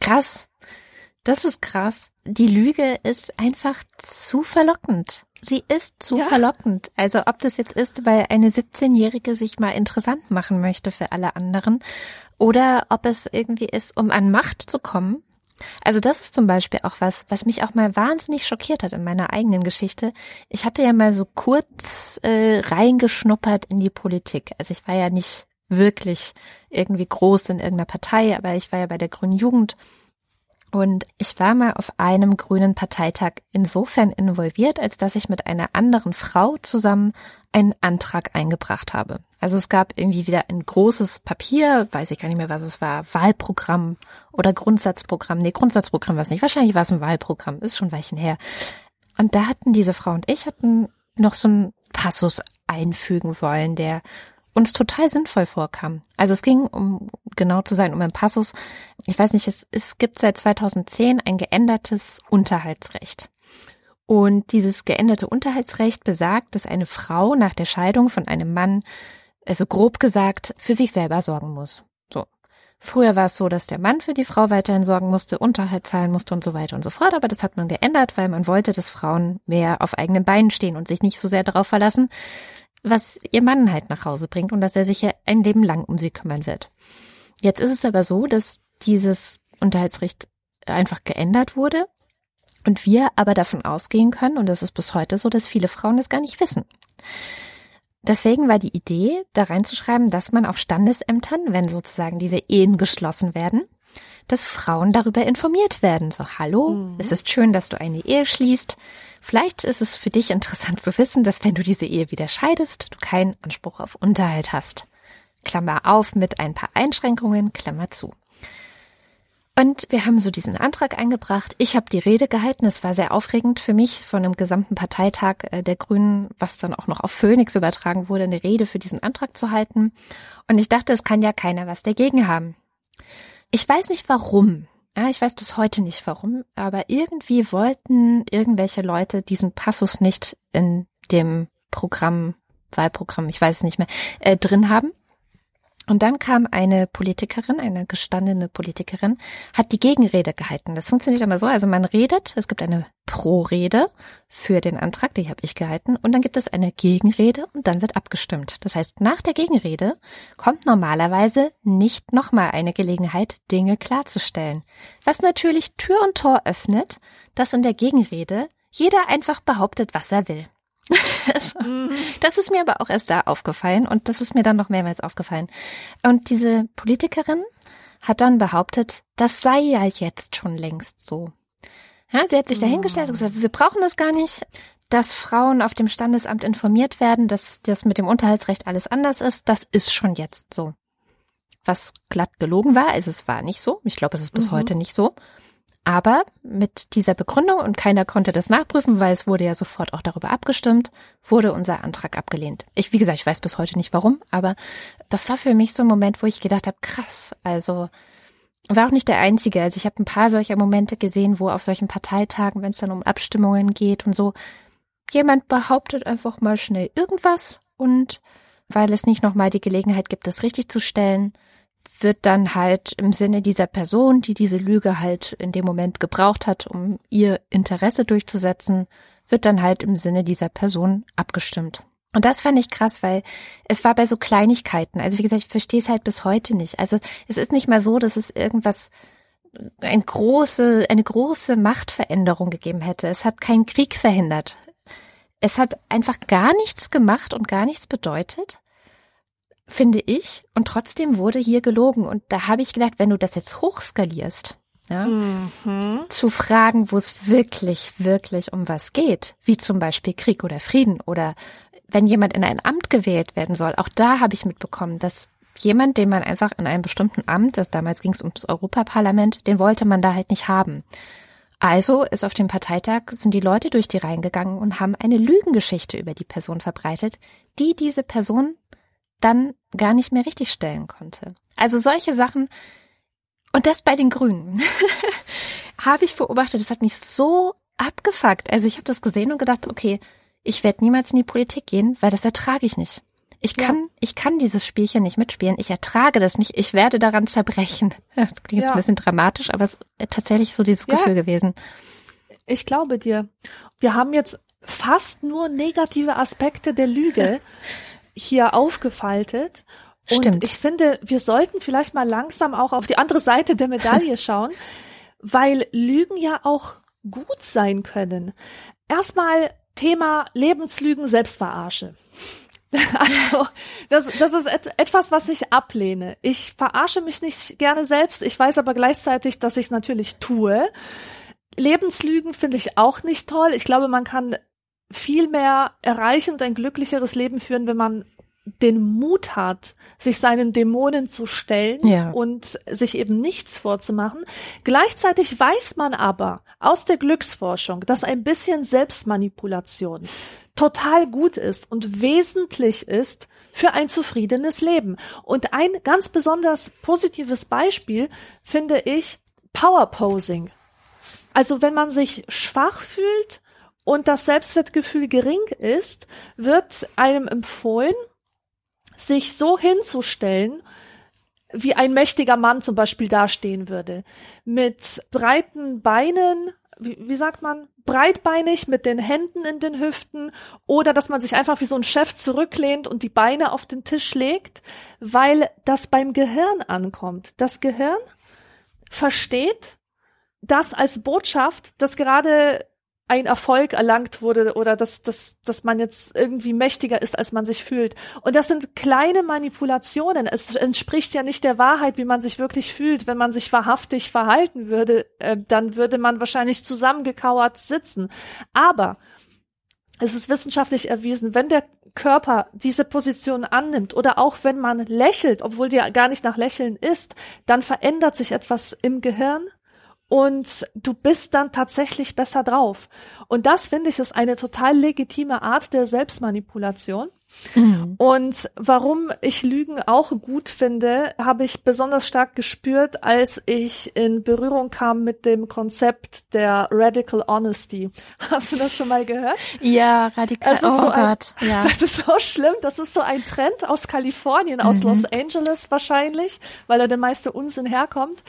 Krass. Das ist krass. Die Lüge ist einfach zu verlockend. Sie ist zu ja. verlockend. Also ob das jetzt ist, weil eine 17-Jährige sich mal interessant machen möchte für alle anderen oder ob es irgendwie ist, um an Macht zu kommen. Also das ist zum Beispiel auch was, was mich auch mal wahnsinnig schockiert hat in meiner eigenen Geschichte. Ich hatte ja mal so kurz äh, reingeschnuppert in die Politik. Also ich war ja nicht wirklich irgendwie groß in irgendeiner Partei, aber ich war ja bei der Grünen Jugend und ich war mal auf einem grünen Parteitag insofern involviert, als dass ich mit einer anderen Frau zusammen einen Antrag eingebracht habe. Also es gab irgendwie wieder ein großes Papier, weiß ich gar nicht mehr, was es war, Wahlprogramm oder Grundsatzprogramm. Nee, Grundsatzprogramm war es nicht. Wahrscheinlich war es ein Wahlprogramm, ist schon Weichen her. Und da hatten diese Frau und ich hatten noch so einen Passus einfügen wollen, der uns total sinnvoll vorkam. Also es ging, um genau zu sein, um einen Passus. Ich weiß nicht, es, es gibt seit 2010 ein geändertes Unterhaltsrecht. Und dieses geänderte Unterhaltsrecht besagt, dass eine Frau nach der Scheidung von einem Mann, also grob gesagt, für sich selber sorgen muss. So. Früher war es so, dass der Mann für die Frau weiterhin sorgen musste, Unterhalt zahlen musste und so weiter und so fort. Aber das hat man geändert, weil man wollte, dass Frauen mehr auf eigenen Beinen stehen und sich nicht so sehr darauf verlassen, was ihr Mann halt nach Hause bringt und dass er sich ja ein Leben lang um sie kümmern wird. Jetzt ist es aber so, dass dieses Unterhaltsrecht einfach geändert wurde und wir aber davon ausgehen können, und das ist bis heute so, dass viele Frauen das gar nicht wissen. Deswegen war die Idee, da reinzuschreiben, dass man auf Standesämtern, wenn sozusagen diese Ehen geschlossen werden, dass Frauen darüber informiert werden. So, hallo, mhm. es ist schön, dass du eine Ehe schließt. Vielleicht ist es für dich interessant zu wissen, dass wenn du diese Ehe wieder scheidest, du keinen Anspruch auf Unterhalt hast. Klammer auf mit ein paar Einschränkungen, Klammer zu. Und wir haben so diesen Antrag eingebracht. Ich habe die Rede gehalten. Es war sehr aufregend für mich, von einem gesamten Parteitag äh, der Grünen, was dann auch noch auf Phoenix übertragen wurde, eine Rede für diesen Antrag zu halten. Und ich dachte, es kann ja keiner was dagegen haben. Ich weiß nicht warum. Ja, ich weiß bis heute nicht warum, aber irgendwie wollten irgendwelche Leute diesen Passus nicht in dem Programm, Wahlprogramm, ich weiß es nicht mehr, äh, drin haben. Und dann kam eine Politikerin, eine gestandene Politikerin, hat die Gegenrede gehalten. Das funktioniert immer so, also man redet, es gibt eine Pro-Rede für den Antrag, die habe ich gehalten, und dann gibt es eine Gegenrede und dann wird abgestimmt. Das heißt, nach der Gegenrede kommt normalerweise nicht nochmal eine Gelegenheit, Dinge klarzustellen. Was natürlich Tür und Tor öffnet, dass in der Gegenrede jeder einfach behauptet, was er will. Mhm. das ist mir aber auch erst da aufgefallen und das ist mir dann noch mehrmals aufgefallen. Und diese Politikerin hat dann behauptet, das sei ja jetzt schon längst so. Ja, sie hat sich dahingestellt und gesagt, wir brauchen das gar nicht, dass Frauen auf dem Standesamt informiert werden, dass das mit dem Unterhaltsrecht alles anders ist. Das ist schon jetzt so. Was glatt gelogen war, also es war nicht so. Ich glaube, es ist bis mhm. heute nicht so. Aber mit dieser Begründung, und keiner konnte das nachprüfen, weil es wurde ja sofort auch darüber abgestimmt, wurde unser Antrag abgelehnt. Ich, wie gesagt, ich weiß bis heute nicht warum, aber das war für mich so ein Moment, wo ich gedacht habe, krass, also war auch nicht der einzige. Also ich habe ein paar solcher Momente gesehen, wo auf solchen Parteitagen, wenn es dann um Abstimmungen geht und so, jemand behauptet einfach mal schnell irgendwas und weil es nicht nochmal die Gelegenheit gibt, das richtig zu stellen, wird dann halt im Sinne dieser Person, die diese Lüge halt in dem Moment gebraucht hat, um ihr Interesse durchzusetzen, wird dann halt im Sinne dieser Person abgestimmt. Und das fand ich krass, weil es war bei so Kleinigkeiten. Also wie gesagt, ich verstehe es halt bis heute nicht. Also es ist nicht mal so, dass es irgendwas ein große, eine große Machtveränderung gegeben hätte. Es hat keinen Krieg verhindert. Es hat einfach gar nichts gemacht und gar nichts bedeutet finde ich. Und trotzdem wurde hier gelogen. Und da habe ich gedacht, wenn du das jetzt hochskalierst, ja, mhm. zu Fragen, wo es wirklich, wirklich um was geht, wie zum Beispiel Krieg oder Frieden oder wenn jemand in ein Amt gewählt werden soll, auch da habe ich mitbekommen, dass jemand, den man einfach in einem bestimmten Amt, das damals ging es ums Europaparlament, den wollte man da halt nicht haben. Also ist auf dem Parteitag sind die Leute durch die Reihen gegangen und haben eine Lügengeschichte über die Person verbreitet, die diese Person dann gar nicht mehr richtig stellen konnte. Also solche Sachen, und das bei den Grünen, *laughs* habe ich beobachtet, das hat mich so abgefuckt. Also ich habe das gesehen und gedacht, okay, ich werde niemals in die Politik gehen, weil das ertrage ich nicht. Ich kann, ja. ich kann dieses Spielchen nicht mitspielen. Ich ertrage das nicht. Ich werde daran zerbrechen. *laughs* Das klingt jetzt ja. ein bisschen dramatisch, aber es ist tatsächlich so dieses ja. Gefühl gewesen. Ich glaube dir. Wir haben jetzt fast nur negative Aspekte der Lüge. *laughs* hier aufgefaltet. Und Stimmt. ich finde, wir sollten vielleicht mal langsam auch auf die andere Seite der Medaille *laughs* schauen, weil Lügen ja auch gut sein können. Erstmal Thema Lebenslügen, Selbstverarsche. *laughs* Also, das, das ist et etwas, was ich ablehne. Ich verarsche mich nicht gerne selbst. Ich weiß aber gleichzeitig, dass ich es natürlich tue. Lebenslügen finde ich auch nicht toll. Ich glaube, man kann viel mehr erreichen und ein glücklicheres Leben führen, wenn man den Mut hat, sich seinen Dämonen zu stellen ja. und sich eben nichts vorzumachen. Gleichzeitig weiß man aber aus der Glücksforschung, dass ein bisschen Selbstmanipulation total gut ist und wesentlich ist für ein zufriedenes Leben. Und ein ganz besonders positives Beispiel finde ich Powerposing. Also wenn man sich schwach fühlt, und das Selbstwertgefühl gering ist, wird einem empfohlen, sich so hinzustellen, wie ein mächtiger Mann zum Beispiel dastehen würde. Mit breiten Beinen, wie, wie sagt man, breitbeinig mit den Händen in den Hüften oder dass man sich einfach wie so ein Chef zurücklehnt und die Beine auf den Tisch legt, weil das beim Gehirn ankommt. Das Gehirn versteht das als Botschaft, dass gerade ein Erfolg erlangt wurde oder dass, dass, dass man jetzt irgendwie mächtiger ist, als man sich fühlt. Und das sind kleine Manipulationen. Es entspricht ja nicht der Wahrheit, wie man sich wirklich fühlt. Wenn man sich wahrhaftig verhalten würde, äh, dann würde man wahrscheinlich zusammengekauert sitzen. Aber es ist wissenschaftlich erwiesen, wenn der Körper diese Position annimmt oder auch wenn man lächelt, obwohl die gar nicht nach Lächeln ist, dann verändert sich etwas im Gehirn und du bist dann tatsächlich besser drauf. Und das finde ich ist eine total legitime Art der Selbstmanipulation. Mhm. Und warum ich Lügen auch gut finde, habe ich besonders stark gespürt, als ich in Berührung kam mit dem Konzept der Radical Honesty. *laughs* Hast du das schon mal gehört? Ja, radikal. Das ist oh so ein, ja. *laughs* Das ist so schlimm. Das ist so ein Trend aus Kalifornien, aus mhm. Los Angeles wahrscheinlich, weil da der meiste Unsinn herkommt.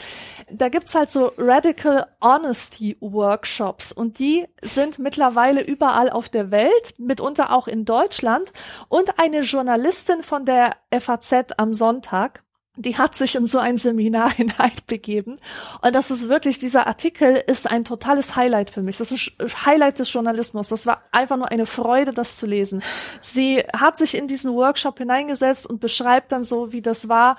Da gibt's halt so Radical Honesty Workshops und die sind mittlerweile überall auf der Welt, mitunter auch in Deutschland. Und eine Journalistin von der FAZ am Sonntag, die hat sich in so ein Seminar *laughs* hineinbegeben. Und das ist wirklich, dieser Artikel ist ein totales Highlight für mich. Das ist ein Highlight des Journalismus. Das war einfach nur eine Freude, das zu lesen. Sie hat sich in diesen Workshop hineingesetzt und beschreibt dann so, wie das war,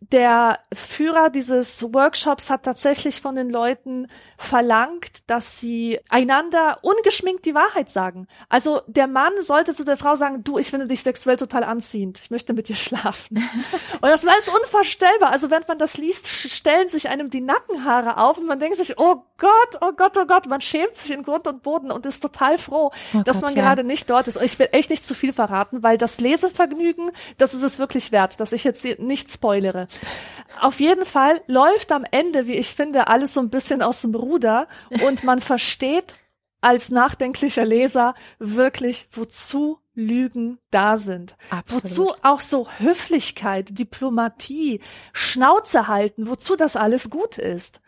der Führer dieses Workshops hat tatsächlich von den Leuten verlangt, dass sie einander ungeschminkt die Wahrheit sagen. Also der Mann sollte zu der Frau sagen, du, ich finde dich sexuell total anziehend. Ich möchte mit dir schlafen. *laughs* und das ist alles unvorstellbar. Also wenn man das liest, stellen sich einem die Nackenhaare auf und man denkt sich, oh Gott, oh Gott, oh Gott, man schämt sich in Grund und Boden und ist total froh, oh dass Gott, man ja. gerade nicht dort ist. Ich will echt nicht zu viel verraten, weil das Lesevergnügen, das ist es wirklich wert, dass ich jetzt nicht spoilere. Auf jeden Fall läuft am Ende, wie ich finde, alles so ein bisschen aus dem Ruder und man versteht als nachdenklicher Leser wirklich, wozu Lügen da sind. Absolut. Wozu auch so Höflichkeit, Diplomatie, Schnauze halten, wozu das alles gut ist.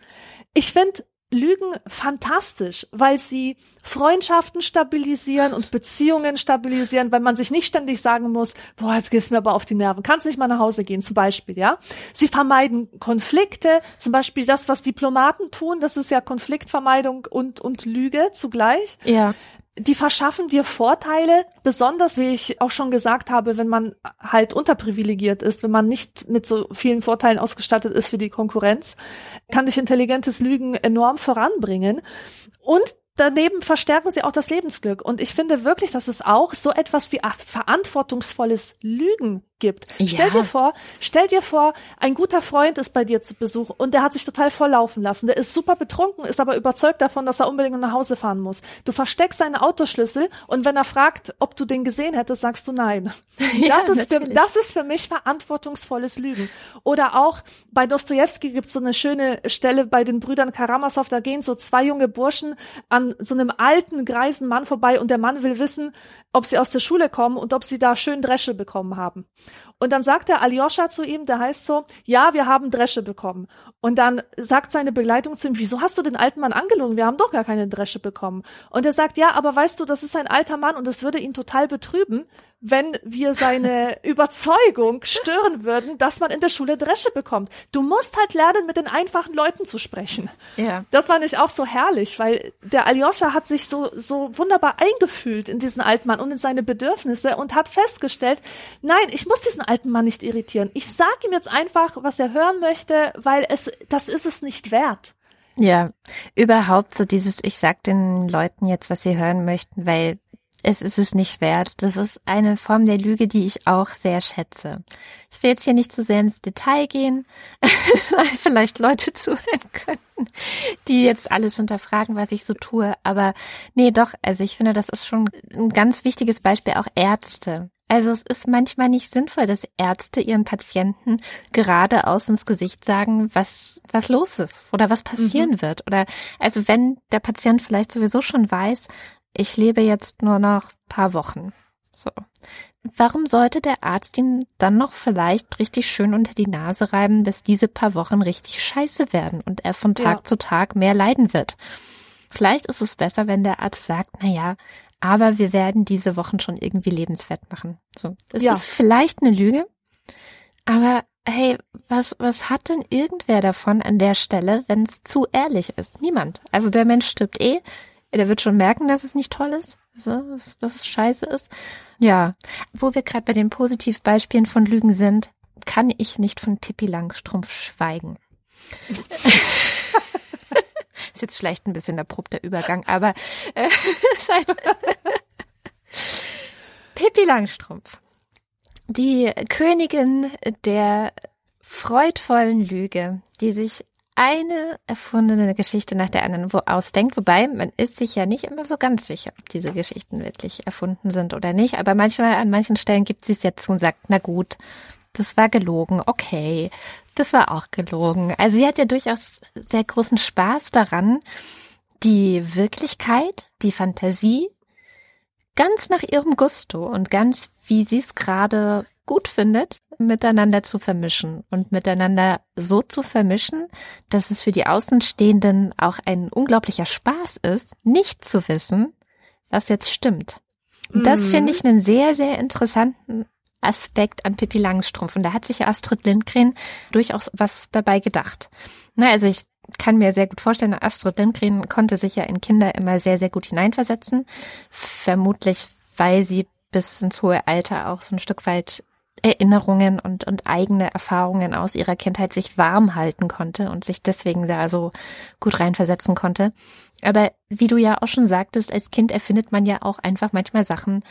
Ich finde, Lügen fantastisch, weil sie Freundschaften stabilisieren und Beziehungen stabilisieren, weil man sich nicht ständig sagen muss, boah, jetzt gehst du mir aber auf die Nerven, kannst nicht mal nach Hause gehen, zum Beispiel, ja. Sie vermeiden Konflikte, zum Beispiel das, was Diplomaten tun, das ist ja Konfliktvermeidung und, und Lüge zugleich. Ja die verschaffen dir Vorteile, besonders wie ich auch schon gesagt habe, wenn man halt unterprivilegiert ist, wenn man nicht mit so vielen Vorteilen ausgestattet ist wie die Konkurrenz, kann dich intelligentes Lügen enorm voranbringen. Und daneben verstärken sie auch das Lebensglück. Und ich finde wirklich, dass es auch so etwas wie verantwortungsvolles Lügen gibt. Ja. Stell dir vor, stell dir vor, ein guter Freund ist bei dir zu Besuch und der hat sich total volllaufen lassen. Der ist super betrunken, ist aber überzeugt davon, dass er unbedingt nach Hause fahren muss. Du versteckst seine Autoschlüssel und wenn er fragt, ob du den gesehen hättest, sagst du nein. *laughs* Ja, das ist für, das ist für mich verantwortungsvolles Lügen. Oder auch bei Dostoevsky gibt es so eine schöne Stelle bei den Brüdern Karamasow, da gehen so zwei junge Burschen an so einem alten, greisen Mann vorbei und der Mann will wissen, ob sie aus der Schule kommen und ob sie da schön Dresche bekommen haben. Und dann sagt der Aljoscha zu ihm, der heißt so, ja, wir haben Dresche bekommen. Und dann sagt seine Begleitung zu ihm, wieso hast du den alten Mann angelogen? Wir haben doch gar keine Dresche bekommen. Und er sagt, ja, aber weißt du, das ist ein alter Mann und es würde ihn total betrüben, wenn wir seine *laughs* Überzeugung stören würden, dass man in der Schule Dresche bekommt. Du musst halt lernen, mit den einfachen Leuten zu sprechen. Ja. Das fand ich auch so herrlich, weil der Aljoscha hat sich so, so wunderbar eingefühlt in diesen alten Mann und in seine Bedürfnisse und hat festgestellt, nein, ich muss diesen alten Mann nicht irritieren. Ich sag ihm jetzt einfach, was er hören möchte, weil es, das ist es nicht wert. Ja, überhaupt so dieses, ich sag den Leuten jetzt, was sie hören möchten, weil es ist es nicht wert. Das ist eine Form der Lüge, die ich auch sehr schätze. Ich will jetzt hier nicht zu sehr ins Detail gehen, *laughs* weil vielleicht Leute *laughs* zuhören könnten, die jetzt alles hinterfragen, was ich so tue. Aber nee, doch, also ich finde, das ist schon ein ganz wichtiges Beispiel, auch Ärzte. Also es ist manchmal nicht sinnvoll, dass Ärzte ihren Patienten geradeaus ins Gesicht sagen, was, was los ist oder was passieren mhm. wird. Oder also wenn der Patient vielleicht sowieso schon weiß, ich lebe jetzt nur noch paar Wochen. So. Warum sollte der Arzt ihm dann noch vielleicht richtig schön unter die Nase reiben, dass diese paar Wochen richtig scheiße werden und er von Tag ja. zu Tag mehr leiden wird? Vielleicht ist es besser, wenn der Arzt sagt, na ja, aber wir werden diese Wochen schon irgendwie lebenswert machen. So. Das ja. ist vielleicht eine Lüge, aber hey, was, was hat denn irgendwer davon an der Stelle, wenn es zu ehrlich ist? Niemand. Also der Mensch stirbt eh, der wird schon merken, dass es nicht toll ist, dass, es scheiße ist. Ja, wo wir gerade bei den Positivbeispielen von Lügen sind, kann ich nicht von Pippi Langstrumpf schweigen. *laughs* ist jetzt vielleicht ein bisschen abrupter Übergang, aber äh, *laughs* seit *laughs* Pippi Langstrumpf, die Königin der freudvollen Lüge, die sich eine erfundene Geschichte nach der anderen ausdenkt, wobei man ist sich ja nicht immer so ganz sicher, ob diese Geschichten wirklich erfunden sind oder nicht. Aber manchmal an manchen Stellen gibt sie es ja zu und sagt, na gut, das war gelogen, okay, das war auch gelogen. Also sie hat ja durchaus sehr großen Spaß daran, die Wirklichkeit, die Fantasie ganz nach ihrem Gusto und ganz wie sie es gerade gut findet, miteinander zu vermischen und miteinander so zu vermischen, dass es für die Außenstehenden auch ein unglaublicher Spaß ist, nicht zu wissen, was jetzt stimmt. Und das mhm. finde ich einen sehr, sehr interessanten Aspekt an Pippi Langstrumpf. Und da hat sich Astrid Lindgren durchaus was dabei gedacht. Na, also ich kann mir sehr gut vorstellen, Astrid Lindgren konnte sich ja in Kinder immer sehr, sehr gut hineinversetzen. Vermutlich, weil sie bis ins hohe Alter auch so ein Stück weit Erinnerungen und, und eigene Erfahrungen aus ihrer Kindheit sich warm halten konnte und sich deswegen da so gut reinversetzen konnte. Aber wie du ja auch schon sagtest, als Kind erfindet man ja auch einfach manchmal Sachen,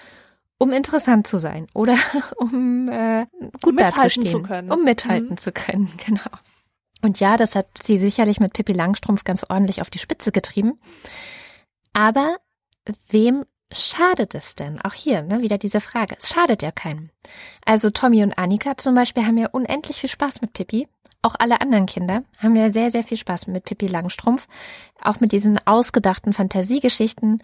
um interessant zu sein oder *laughs* um äh, gut um dazustehen, zu können. um mithalten mhm. zu können, *laughs* genau. Und ja, das hat sie sicherlich mit Pippi Langstrumpf ganz ordentlich auf die Spitze getrieben. Aber wem schadet es denn? Auch hier, ne, wieder diese Frage. Es schadet ja keinem. Also Tommy und Annika zum Beispiel haben ja unendlich viel Spaß mit Pippi. Auch alle anderen Kinder haben ja sehr, sehr viel Spaß mit Pippi Langstrumpf. Auch mit diesen ausgedachten Fantasiegeschichten.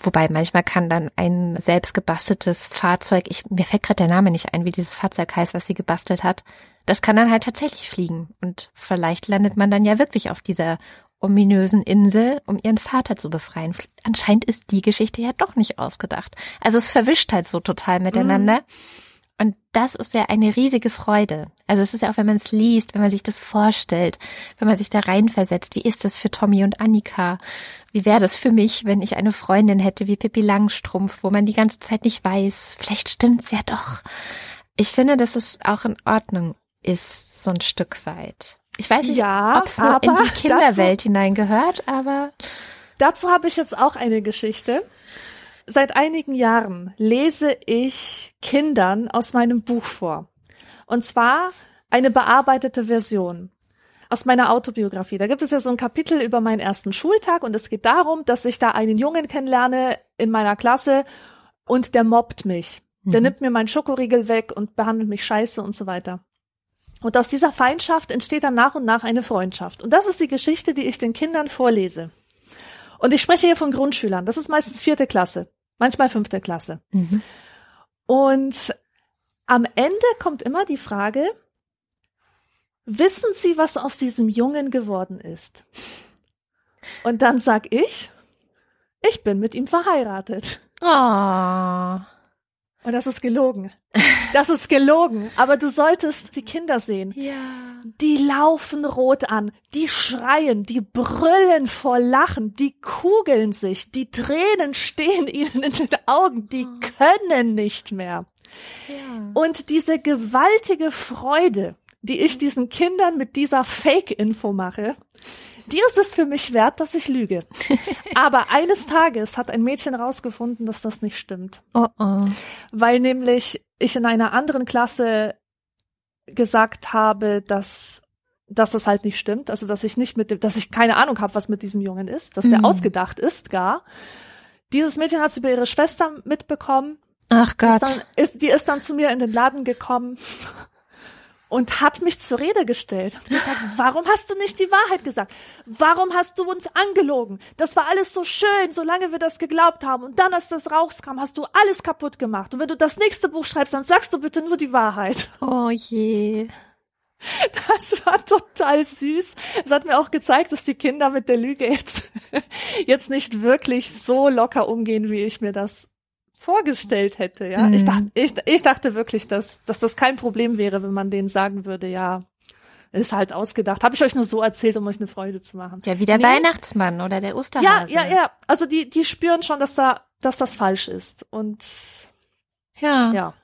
Wobei manchmal kann dann ein selbst gebasteltes Fahrzeug, ich, mir fällt gerade der Name nicht ein, wie dieses Fahrzeug heißt, was sie gebastelt hat, das kann dann halt tatsächlich fliegen. Und vielleicht landet man dann ja wirklich auf dieser ominösen Insel, um ihren Vater zu befreien. Anscheinend ist die Geschichte ja doch nicht ausgedacht. Also es verwischt halt so total miteinander. Mhm. Und das ist ja eine riesige Freude. Also es ist ja auch, wenn man es liest, wenn man sich das vorstellt, wenn man sich da reinversetzt, wie ist das für Tommy und Annika? Wie wäre das für mich, wenn ich eine Freundin hätte wie Pippi Langstrumpf, wo man die ganze Zeit nicht weiß, vielleicht stimmt's ja doch. Ich finde, das ist auch in Ordnung ist, so ein Stück weit. Ich weiß nicht, ja, ob es nur in die *laughs* Kinderwelt dazu, hineingehört, aber. Dazu habe ich jetzt auch eine Geschichte. Seit einigen Jahren lese ich Kindern aus meinem Buch vor. Und zwar eine bearbeitete Version aus meiner Autobiografie. Da gibt es ja so ein Kapitel über meinen ersten Schultag und es geht darum, dass ich da einen Jungen kennenlerne in meiner Klasse und der mobbt mich. Der mhm. nimmt mir meinen Schokoriegel weg und behandelt mich scheiße und so weiter. Und aus dieser Feindschaft entsteht dann nach und nach eine Freundschaft. Und das ist die Geschichte, die ich den Kindern vorlese. Und ich spreche hier von Grundschülern. Das ist meistens vierte Klasse, manchmal fünfte Klasse. Mhm. Und am Ende kommt immer die Frage, wissen Sie, was aus diesem Jungen geworden ist? Und dann sag ich, ich bin mit ihm verheiratet. Oh. Und das ist gelogen. Das ist gelogen. Aber du solltest die Kinder sehen. Ja. Die laufen rot an, die schreien, die brüllen vor Lachen, die kugeln sich, die Tränen stehen *laughs* ihnen in den Augen, die oh. können nicht mehr. Ja. Und diese gewaltige Freude, die ich diesen Kindern mit dieser Fake-Info mache, die ist es für mich wert, dass ich lüge. *laughs* Aber eines Tages hat ein Mädchen rausgefunden, dass das nicht stimmt. Oh oh. Weil nämlich ich in einer anderen Klasse gesagt habe, dass dass das halt nicht stimmt, also dass ich nicht mit dem, dass ich keine Ahnung habe, was mit diesem Jungen ist, dass der mhm. ausgedacht ist, gar. Dieses Mädchen hat es über ihre Schwester mitbekommen. Ach Gott. Ist dann, ist, die ist dann zu mir in den Laden gekommen und hat mich zur Rede gestellt und gesagt, warum hast du nicht die Wahrheit gesagt? Warum hast du uns angelogen? Das war alles so schön, solange wir das geglaubt haben. Und dann, als das rauskam, hast du alles kaputt gemacht. Und wenn du das nächste Buch schreibst, dann sagst du bitte nur die Wahrheit. Oh je. Das war total süß. Es hat mir auch gezeigt, dass die Kinder mit der Lüge jetzt, *laughs* jetzt nicht wirklich so locker umgehen, wie ich mir das vorgestellt hätte, ja. Mhm. Ich dachte, ich, ich dachte wirklich, dass, dass das kein Problem wäre, wenn man denen sagen würde, ja, ist halt ausgedacht. Habe ich euch nur so erzählt, um euch eine Freude zu machen. Ja, wie der nee. Weihnachtsmann oder der Osterhase. Ja, ja, ja. Also die, die spüren schon, dass da, dass das falsch ist. Und ja. Ja.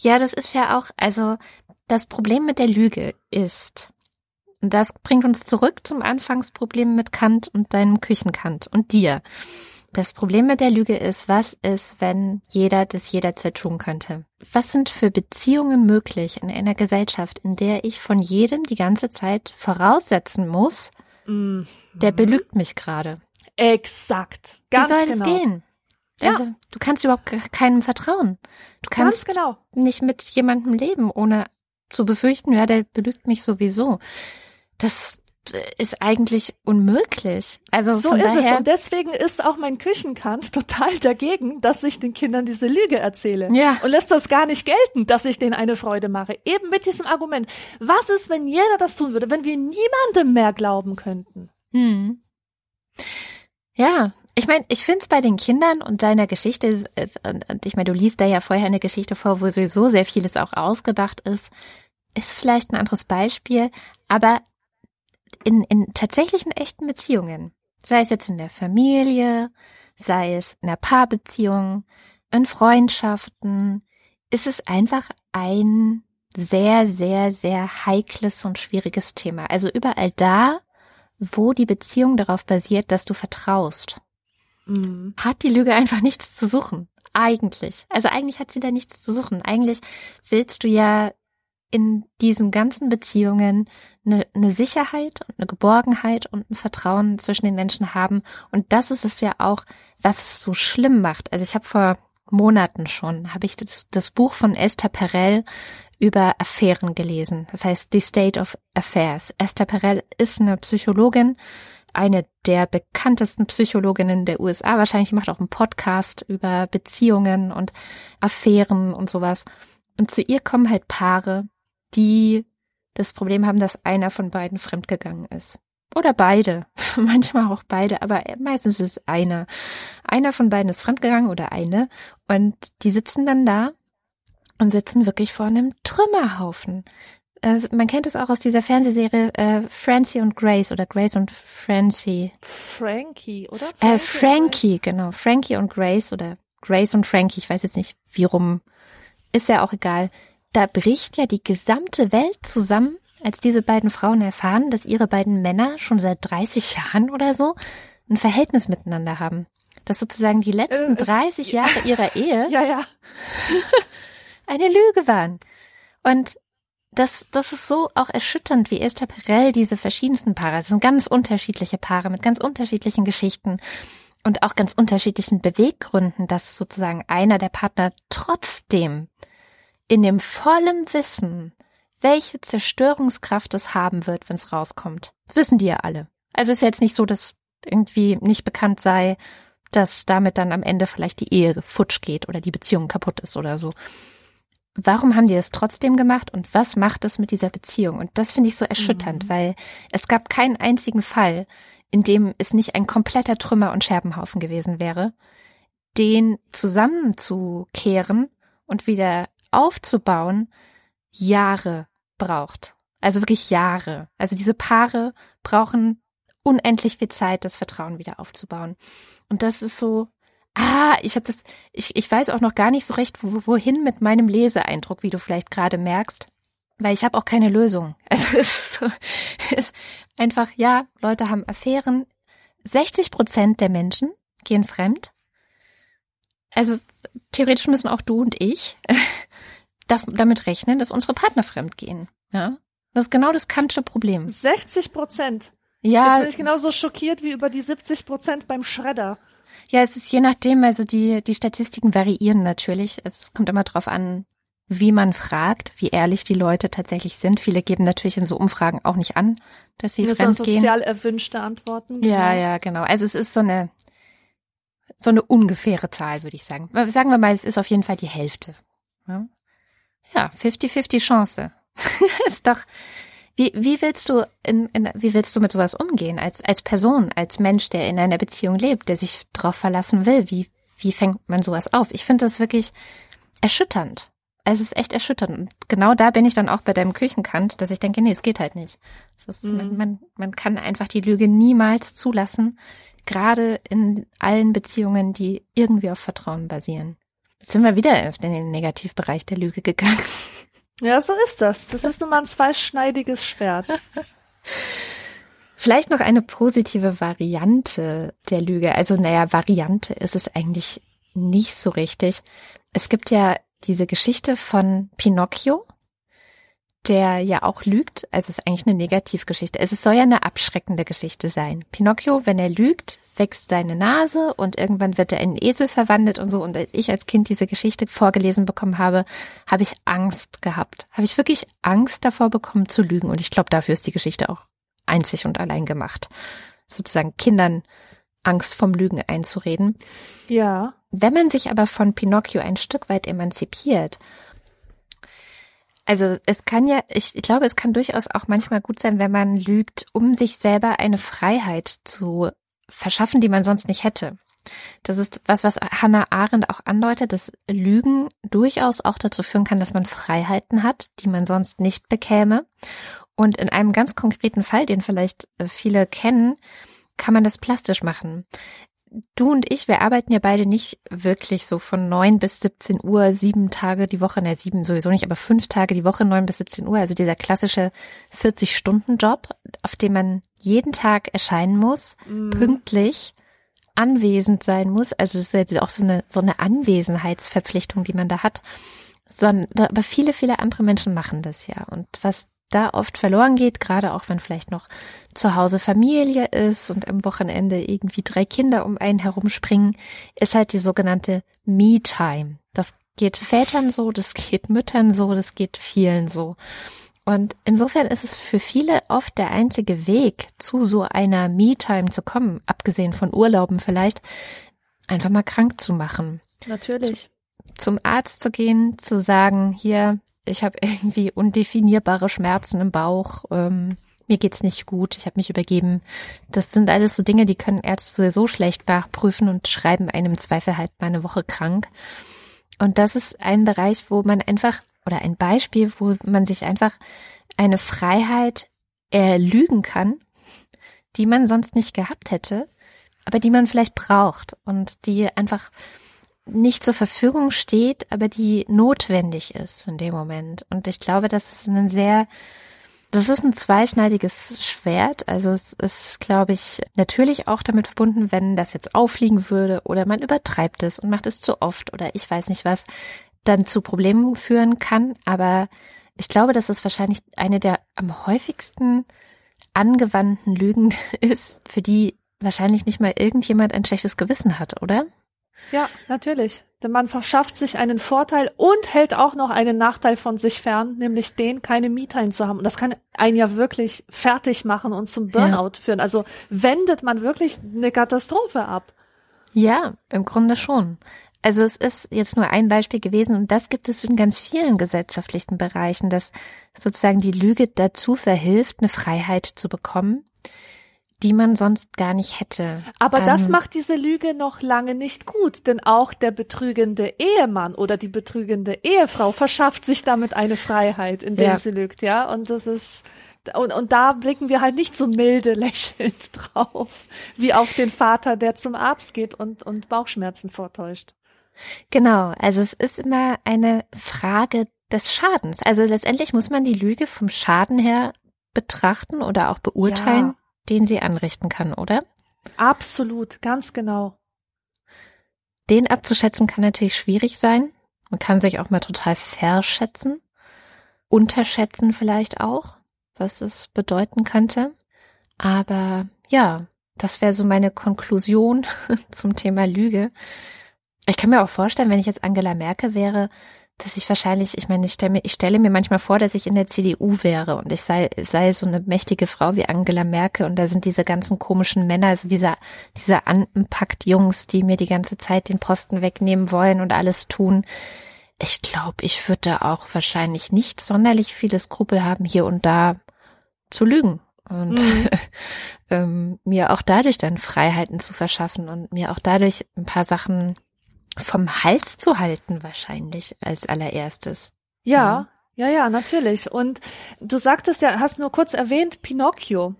Ja, das ist ja auch, also das Problem mit der Lüge ist, und das bringt uns zurück zum Anfangsproblem mit Kant und deinem Küchenkant und dir Das Problem mit der Lüge ist, was ist, wenn jeder das jederzeit tun könnte? Was sind für Beziehungen möglich in einer Gesellschaft, in der ich von jedem die ganze Zeit voraussetzen muss, Mhm. der belügt mich gerade? Exakt. Ganz Wie soll genau. das gehen? Ja. Also, du kannst überhaupt ke- keinem vertrauen. Du kannst genau. nicht mit jemandem leben, ohne zu befürchten, ja, der belügt mich sowieso. Das ist eigentlich unmöglich. Also So ist es. Und deswegen ist auch mein Küchenkant *laughs* total dagegen, dass ich den Kindern diese Lüge erzähle. Ja. Und lässt das gar nicht gelten, dass ich denen eine Freude mache. Eben mit diesem Argument. Was ist, wenn jeder das tun würde, wenn wir niemandem mehr glauben könnten? Hm. Ja, ich meine, ich finde es bei den Kindern und deiner Geschichte, äh, und ich meine, du liest da ja vorher eine Geschichte vor, wo sowieso sehr vieles auch ausgedacht ist, ist vielleicht ein anderes Beispiel, aber in, in tatsächlichen echten Beziehungen, sei es jetzt in der Familie, sei es in einer Paarbeziehung, in Freundschaften, ist es einfach ein sehr, sehr, sehr heikles und schwieriges Thema. Also überall da, wo die Beziehung darauf basiert, dass du vertraust, Mhm. hat die Lüge einfach nichts zu suchen. Eigentlich. Also eigentlich hat sie da nichts zu suchen. Eigentlich willst du ja in diesen ganzen Beziehungen eine, eine Sicherheit und eine Geborgenheit und ein Vertrauen zwischen den Menschen haben. Und das ist es ja auch, was es so schlimm macht. Also ich habe vor Monaten schon, habe ich das, das Buch von Esther Perel über Affären gelesen. Das heißt The State of Affairs. Esther Perel ist eine Psychologin, eine der bekanntesten Psychologinnen der USA. Wahrscheinlich macht auch einen Podcast über Beziehungen und Affären und sowas. Und zu ihr kommen halt Paare, die das Problem haben, dass einer von beiden fremdgegangen ist. Oder beide. *laughs* Manchmal auch beide, aber meistens ist es einer. Einer von beiden ist fremdgegangen oder eine. Und die sitzen dann da und sitzen wirklich vor einem Trümmerhaufen. Also man kennt es auch aus dieser Fernsehserie äh, Francie und Grace oder Grace und Francie. Frankie, oder? Äh, Frankie, genau. Frankie und Grace oder Grace und Frankie, ich weiß jetzt nicht, wie rum. Ist ja auch egal. Da bricht ja die gesamte Welt zusammen, als diese beiden Frauen erfahren, dass ihre beiden Männer schon seit 30 Jahren oder so ein Verhältnis miteinander haben. Dass sozusagen die letzten Äh, es- 30 Jahre ihrer Ehe *laughs* Ja, ja. *laughs* eine Lüge waren. Und das, das ist so auch erschütternd, wie Esther Perel diese verschiedensten Paare. Es sind ganz unterschiedliche Paare mit ganz unterschiedlichen Geschichten und auch ganz unterschiedlichen Beweggründen, dass sozusagen einer der Partner trotzdem in dem vollen Wissen, welche Zerstörungskraft es haben wird, wenn es rauskommt. Das wissen die ja alle. Also ist jetzt nicht so, dass irgendwie nicht bekannt sei, dass damit dann am Ende vielleicht die Ehe futsch geht oder die Beziehung kaputt ist oder so. Warum haben die es trotzdem gemacht und was macht es mit dieser Beziehung? Und das finde ich so erschütternd, weil es gab keinen einzigen Fall, in dem es nicht ein kompletter Trümmer- und Scherbenhaufen gewesen wäre, den zusammenzukehren und wieder aufzubauen, Jahre braucht. Also wirklich Jahre. Also diese Paare brauchen unendlich viel Zeit, das Vertrauen wieder aufzubauen. Und das ist so, ah, ich habe das, ich, ich weiß auch noch gar nicht so recht, wo, wohin mit meinem Leseeindruck, wie du vielleicht gerade merkst, weil ich habe auch keine Lösung. *laughs* Also es ist, so, es ist einfach, ja, Leute haben Affären. 60 Prozent der Menschen gehen fremd. Also theoretisch müssen auch du und ich damit rechnen, dass unsere Partner fremd gehen. Ja, das ist genau das Kantsche Problem. 60 Prozent. Ja, Jetzt bin ich genauso schockiert wie über die 70 Prozent beim Schredder. Ja, es ist je nachdem, also die, die Statistiken variieren natürlich. Es kommt immer drauf an, wie man fragt, wie ehrlich die Leute tatsächlich sind. Viele geben natürlich in so Umfragen auch nicht an, dass sie Das sind fremd gehen. sozial erwünschte Antworten. Ja, genau. ja, genau. Also es ist so eine, so eine ungefähre Zahl, würde ich sagen. Sagen wir mal, es ist auf jeden Fall die Hälfte. Ja, ja 50-50 Chance. *laughs* ist doch, wie, wie willst du in, in, wie willst du mit sowas umgehen als, als Person, als Mensch, der in einer Beziehung lebt, der sich darauf verlassen will? Wie, wie fängt man sowas auf? Ich finde das wirklich erschütternd. Also es ist echt erschütternd. Und genau da bin ich dann auch bei deinem Küchenkant, dass ich denke, nee, es geht halt nicht. Ist, Mhm. man, man, man kann einfach die Lüge niemals zulassen, gerade in allen Beziehungen, die irgendwie auf Vertrauen basieren. Jetzt sind wir wieder in den Negativbereich der Lüge gegangen. Ja, so ist das. Das ist nun mal ein zweischneidiges Schwert. Vielleicht noch eine positive Variante der Lüge. Also, naja, Variante ist es eigentlich nicht so richtig. Es gibt ja diese Geschichte von Pinocchio, der ja auch lügt. Also es ist eigentlich eine Negativgeschichte. Es soll ja eine abschreckende Geschichte sein. Pinocchio, wenn er lügt, wächst seine Nase und irgendwann wird er in einen Esel verwandelt und so. Und als ich als Kind diese Geschichte vorgelesen bekommen habe, habe ich Angst gehabt. Habe ich wirklich Angst davor bekommen zu lügen. Und ich glaube, dafür ist die Geschichte auch einzig und allein gemacht. Sozusagen Kindern Angst vom Lügen einzureden. Ja. Wenn man sich aber von Pinocchio ein Stück weit emanzipiert, also es kann ja, ich, ich glaube, es kann durchaus auch manchmal gut sein, wenn man lügt, um sich selber eine Freiheit zu verschaffen, die man sonst nicht hätte. Das ist was, was Hannah Arendt auch andeutet, dass Lügen durchaus auch dazu führen kann, dass man Freiheiten hat, die man sonst nicht bekäme. Und in einem ganz konkreten Fall, den vielleicht äh, viele kennen, kann man das plastisch machen. Du und ich, wir arbeiten ja beide nicht wirklich so von neun bis 17 Uhr, sieben Tage die Woche, na sieben sowieso nicht, aber fünf Tage die Woche, neun bis 17 Uhr, also dieser klassische 40-Stunden-Job, auf dem man jeden Tag erscheinen muss, mhm. pünktlich anwesend sein muss. Also das ist ja auch so eine, so eine Anwesenheitsverpflichtung, die man da hat. Sondern, aber viele, viele andere Menschen machen das ja. Und was da oft verloren geht, gerade auch wenn vielleicht noch zu Hause Familie ist und am Wochenende irgendwie drei Kinder um einen herumspringen, ist halt die sogenannte Me-Time. Das geht Vätern so, das geht Müttern so, das geht vielen so. Und insofern ist es für viele oft der einzige Weg, zu so einer Me-Time zu kommen, abgesehen von Urlauben vielleicht, einfach mal krank zu machen. Natürlich. Zum Arzt zu gehen, zu sagen, hier, ich habe irgendwie undefinierbare Schmerzen im Bauch, ähm, mir geht's nicht gut, ich habe mich übergeben. Das sind alles so Dinge, die können Ärzte sowieso schlecht nachprüfen und schreiben einem im Zweifel halt mal eine Woche krank. Und das ist ein Bereich, wo man einfach, oder ein Beispiel, wo man sich einfach eine Freiheit erlügen kann, die man sonst nicht gehabt hätte, aber die man vielleicht braucht und die einfach nicht zur Verfügung steht, aber die notwendig ist in dem Moment. Und ich glaube, das ist ein sehr, das ist ein zweischneidiges Schwert. Also es ist, glaube ich, natürlich auch damit verbunden, wenn das jetzt auffliegen würde oder man übertreibt es und macht es zu oft oder ich weiß nicht was, dann zu Problemen führen kann. Aber ich glaube, dass es wahrscheinlich eine der am häufigsten angewandten Lügen *laughs* ist, für die wahrscheinlich nicht mal irgendjemand ein schlechtes Gewissen hat, oder? Ja, natürlich. Denn man verschafft sich einen Vorteil und hält auch noch einen Nachteil von sich fern, nämlich den, keine Me-Time zu haben. Und das kann einen ja wirklich fertig machen und zum Burnout ja. führen. Also wendet man wirklich eine Katastrophe ab. Ja, im Grunde schon. Also es ist jetzt nur ein Beispiel gewesen und das gibt es in ganz vielen gesellschaftlichen Bereichen, dass sozusagen die Lüge dazu verhilft, eine Freiheit zu bekommen, die man sonst gar nicht hätte. Aber ähm, das macht diese Lüge noch lange nicht gut, denn auch der betrügende Ehemann oder die betrügende Ehefrau verschafft sich damit eine Freiheit, indem ja. sie lügt, ja. Und das ist und, und da blicken wir halt nicht so milde *laughs* lächelnd drauf, wie auf den Vater, der zum Arzt geht und, und Bauchschmerzen vortäuscht. Genau, also es ist immer eine Frage des Schadens. Also letztendlich muss man die Lüge vom Schaden her betrachten oder auch beurteilen. Ja den sie anrichten kann, oder? Absolut, ganz genau. Den abzuschätzen kann natürlich schwierig sein. Man kann sich auch mal total verschätzen, unterschätzen vielleicht auch, was es bedeuten könnte. Aber ja, das wäre so meine Konklusion *laughs* zum Thema Lüge. Ich kann mir auch vorstellen, wenn ich jetzt Angela Merkel wäre, dass ich wahrscheinlich, ich meine, ich stelle mir, ich stelle mir manchmal vor, dass ich in der CDU wäre und ich sei, sei so eine mächtige Frau wie Angela Merkel und da sind diese ganzen komischen Männer, also diese, diese anpackt Jungs, die mir die ganze Zeit den Posten wegnehmen wollen und alles tun. Ich glaube, ich würde da auch wahrscheinlich nicht sonderlich viele Skrupel haben, hier und da zu lügen und mhm. *laughs* ähm, mir auch dadurch dann Freiheiten zu verschaffen und mir auch dadurch ein paar Sachen vom Hals zu halten wahrscheinlich als allererstes. Ja, ja, ja, ja, natürlich. Und du sagtest ja, hast nur kurz erwähnt, Pinocchio.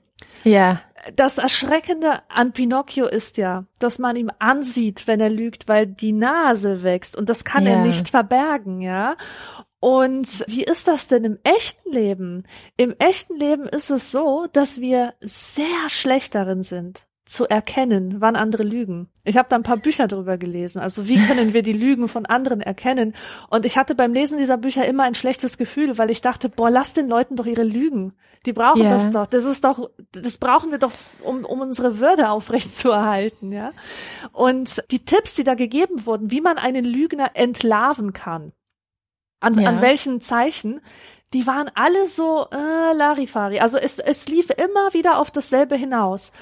Ja. Das Erschreckende an Pinocchio ist ja, dass man ihm ansieht, wenn er lügt, weil die Nase wächst und das kann ja. er nicht verbergen, ja. Und wie ist das denn im echten Leben? Im echten Leben ist es so, dass wir sehr schlecht darin sind, zu erkennen, wann andere lügen. Ich habe da ein paar Bücher drüber gelesen. Also wie können wir die Lügen von anderen erkennen? Und ich hatte beim Lesen dieser Bücher immer ein schlechtes Gefühl, weil ich dachte, boah, lass den Leuten doch ihre Lügen. Die brauchen yeah. das doch. Das ist doch, das brauchen wir doch, um, um unsere Würde aufrechtzuerhalten, ja. Und die Tipps, die da gegeben wurden, wie man einen Lügner entlarven kann, an, ja. an welchen Zeichen, die waren alle so äh, Larifari. Also es, es lief immer wieder auf dasselbe hinaus.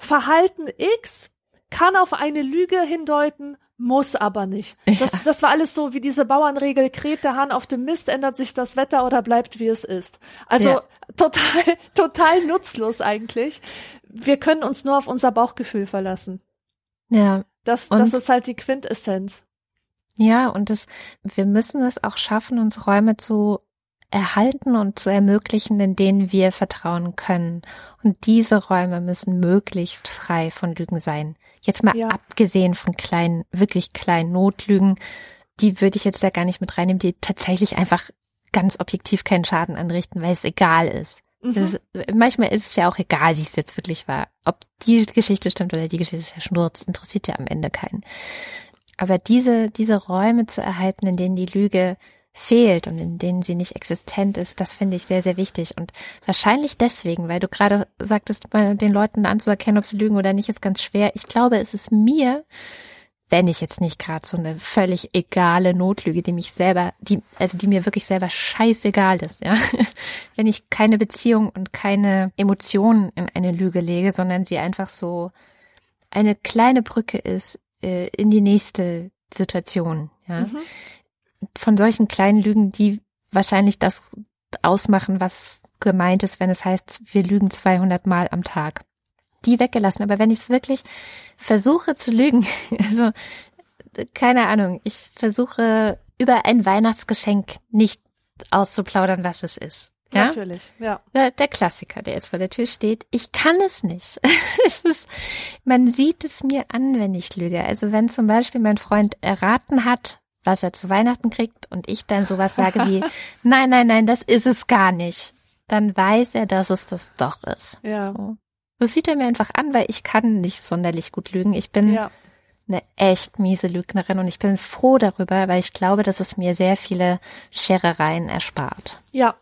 Verhalten X kann auf eine Lüge hindeuten, muss aber nicht. Das, ja. das war alles so wie diese Bauernregel, kräht der Hahn auf dem Mist, ändert sich das Wetter oder bleibt wie es ist. Also ja. total, *laughs* total nutzlos eigentlich. Wir können uns nur auf unser Bauchgefühl verlassen. Ja. Das, das ist halt die Quintessenz. Ja, und das, wir müssen es auch schaffen, uns Räume zu erhalten und zu ermöglichen, in denen wir vertrauen können. Und diese Räume müssen möglichst frei von Lügen sein. Jetzt mal ja. abgesehen von kleinen, wirklich kleinen Notlügen, die würde ich jetzt da gar nicht mit reinnehmen, die tatsächlich einfach ganz objektiv keinen Schaden anrichten, weil es egal ist. Mhm. ist manchmal ist es ja auch egal, wie es jetzt wirklich war. Ob die Geschichte stimmt oder die Geschichte ist ja Schnurz, interessiert ja am Ende keinen. Aber diese, diese Räume zu erhalten, in denen die Lüge fehlt und in denen sie nicht existent ist, das finde ich sehr, sehr wichtig. Und wahrscheinlich deswegen, weil du gerade sagtest, den Leuten anzuerkennen, ob sie lügen oder nicht, ist ganz schwer. Ich glaube, es ist mir, wenn ich jetzt nicht gerade so eine völlig egale Notlüge, die mich selber, die, also die mir wirklich selber scheißegal ist, ja. *laughs* wenn ich keine Beziehung und keine Emotionen in eine Lüge lege, sondern sie einfach so eine kleine Brücke ist äh, in die nächste Situation, ja. Mhm von solchen kleinen Lügen, die wahrscheinlich das ausmachen, was gemeint ist, wenn es heißt, wir lügen 200 Mal am Tag. Die weggelassen. Aber wenn ich es wirklich versuche zu lügen, *laughs* also keine Ahnung, ich versuche über ein Weihnachtsgeschenk nicht auszuplaudern, was es ist. Ja? Natürlich, ja. Der Klassiker, der jetzt vor der Tür steht. Ich kann es nicht. *laughs* es ist, man sieht es mir an, wenn ich lüge. Also wenn zum Beispiel mein Freund erraten hat, was er zu Weihnachten kriegt und ich dann sowas sage wie, *laughs* nein, nein, nein, das ist es gar nicht, dann weiß er, dass es das doch ist. Ja. So. Das sieht er mir einfach an, weil ich kann nicht sonderlich gut lügen. Ich bin ja. eine echt miese Lügnerin und ich bin froh darüber, weil ich glaube, dass es mir sehr viele Scherereien erspart. Ja,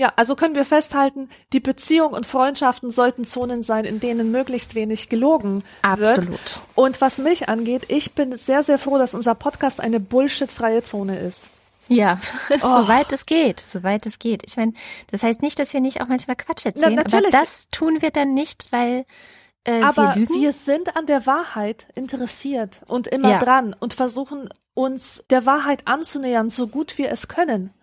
ja, also können wir festhalten, die Beziehung und Freundschaften sollten Zonen sein, in denen möglichst wenig gelogen Absolut. wird. Und was mich angeht, ich bin sehr, sehr froh, dass unser Podcast eine bullshitfreie Zone ist. Ja, *laughs* oh. soweit es geht, soweit es geht. Ich meine, das heißt nicht, dass wir nicht auch manchmal Quatsch erzählen, Na, natürlich. aber das tun wir dann nicht, weil äh, aber wir, wir sind an der Wahrheit interessiert und immer ja. dran und versuchen uns der Wahrheit anzunähern, so gut wir es können.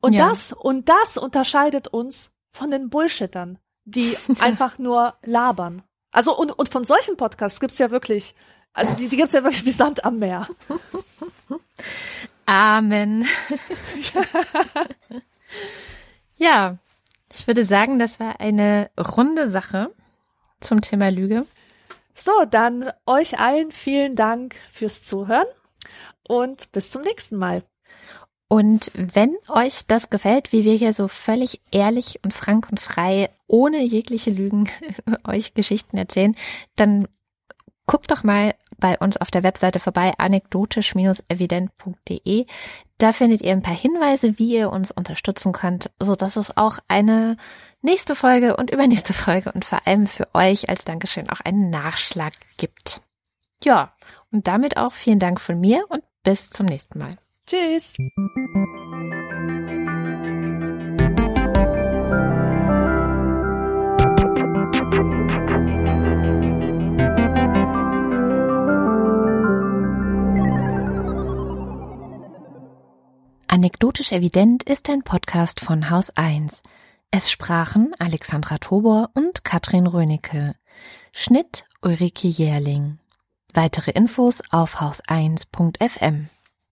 Und ja. das, und das unterscheidet uns von den Bullshittern, die *laughs* einfach nur labern. Also, und, und von solchen Podcasts gibt's ja wirklich, also die, die gibt's ja wirklich wie Sand am Meer. *laughs* Amen. *laughs* ja, ich würde sagen, das war eine runde Sache zum Thema Lüge. So, dann euch allen vielen Dank fürs Zuhören und bis zum nächsten Mal. Und wenn euch das gefällt, wie wir hier so völlig ehrlich und frank und frei, ohne jegliche Lügen *laughs* euch Geschichten erzählen, dann guckt doch mal bei uns auf der Webseite vorbei, anekdotisch-evident.de. Da findet ihr ein paar Hinweise, wie ihr uns unterstützen könnt, so dass es auch eine nächste Folge und übernächste Folge und vor allem für euch als Dankeschön auch einen Nachschlag gibt. Ja, und damit auch vielen Dank von mir und bis zum nächsten Mal. Tschüss. Anekdotisch evident ist ein Podcast von Haus 1. Es sprachen Alexandra Tobor und Katrin Rönecke. Schnitt Ulrike Jährling. Weitere Infos auf haus1.fm.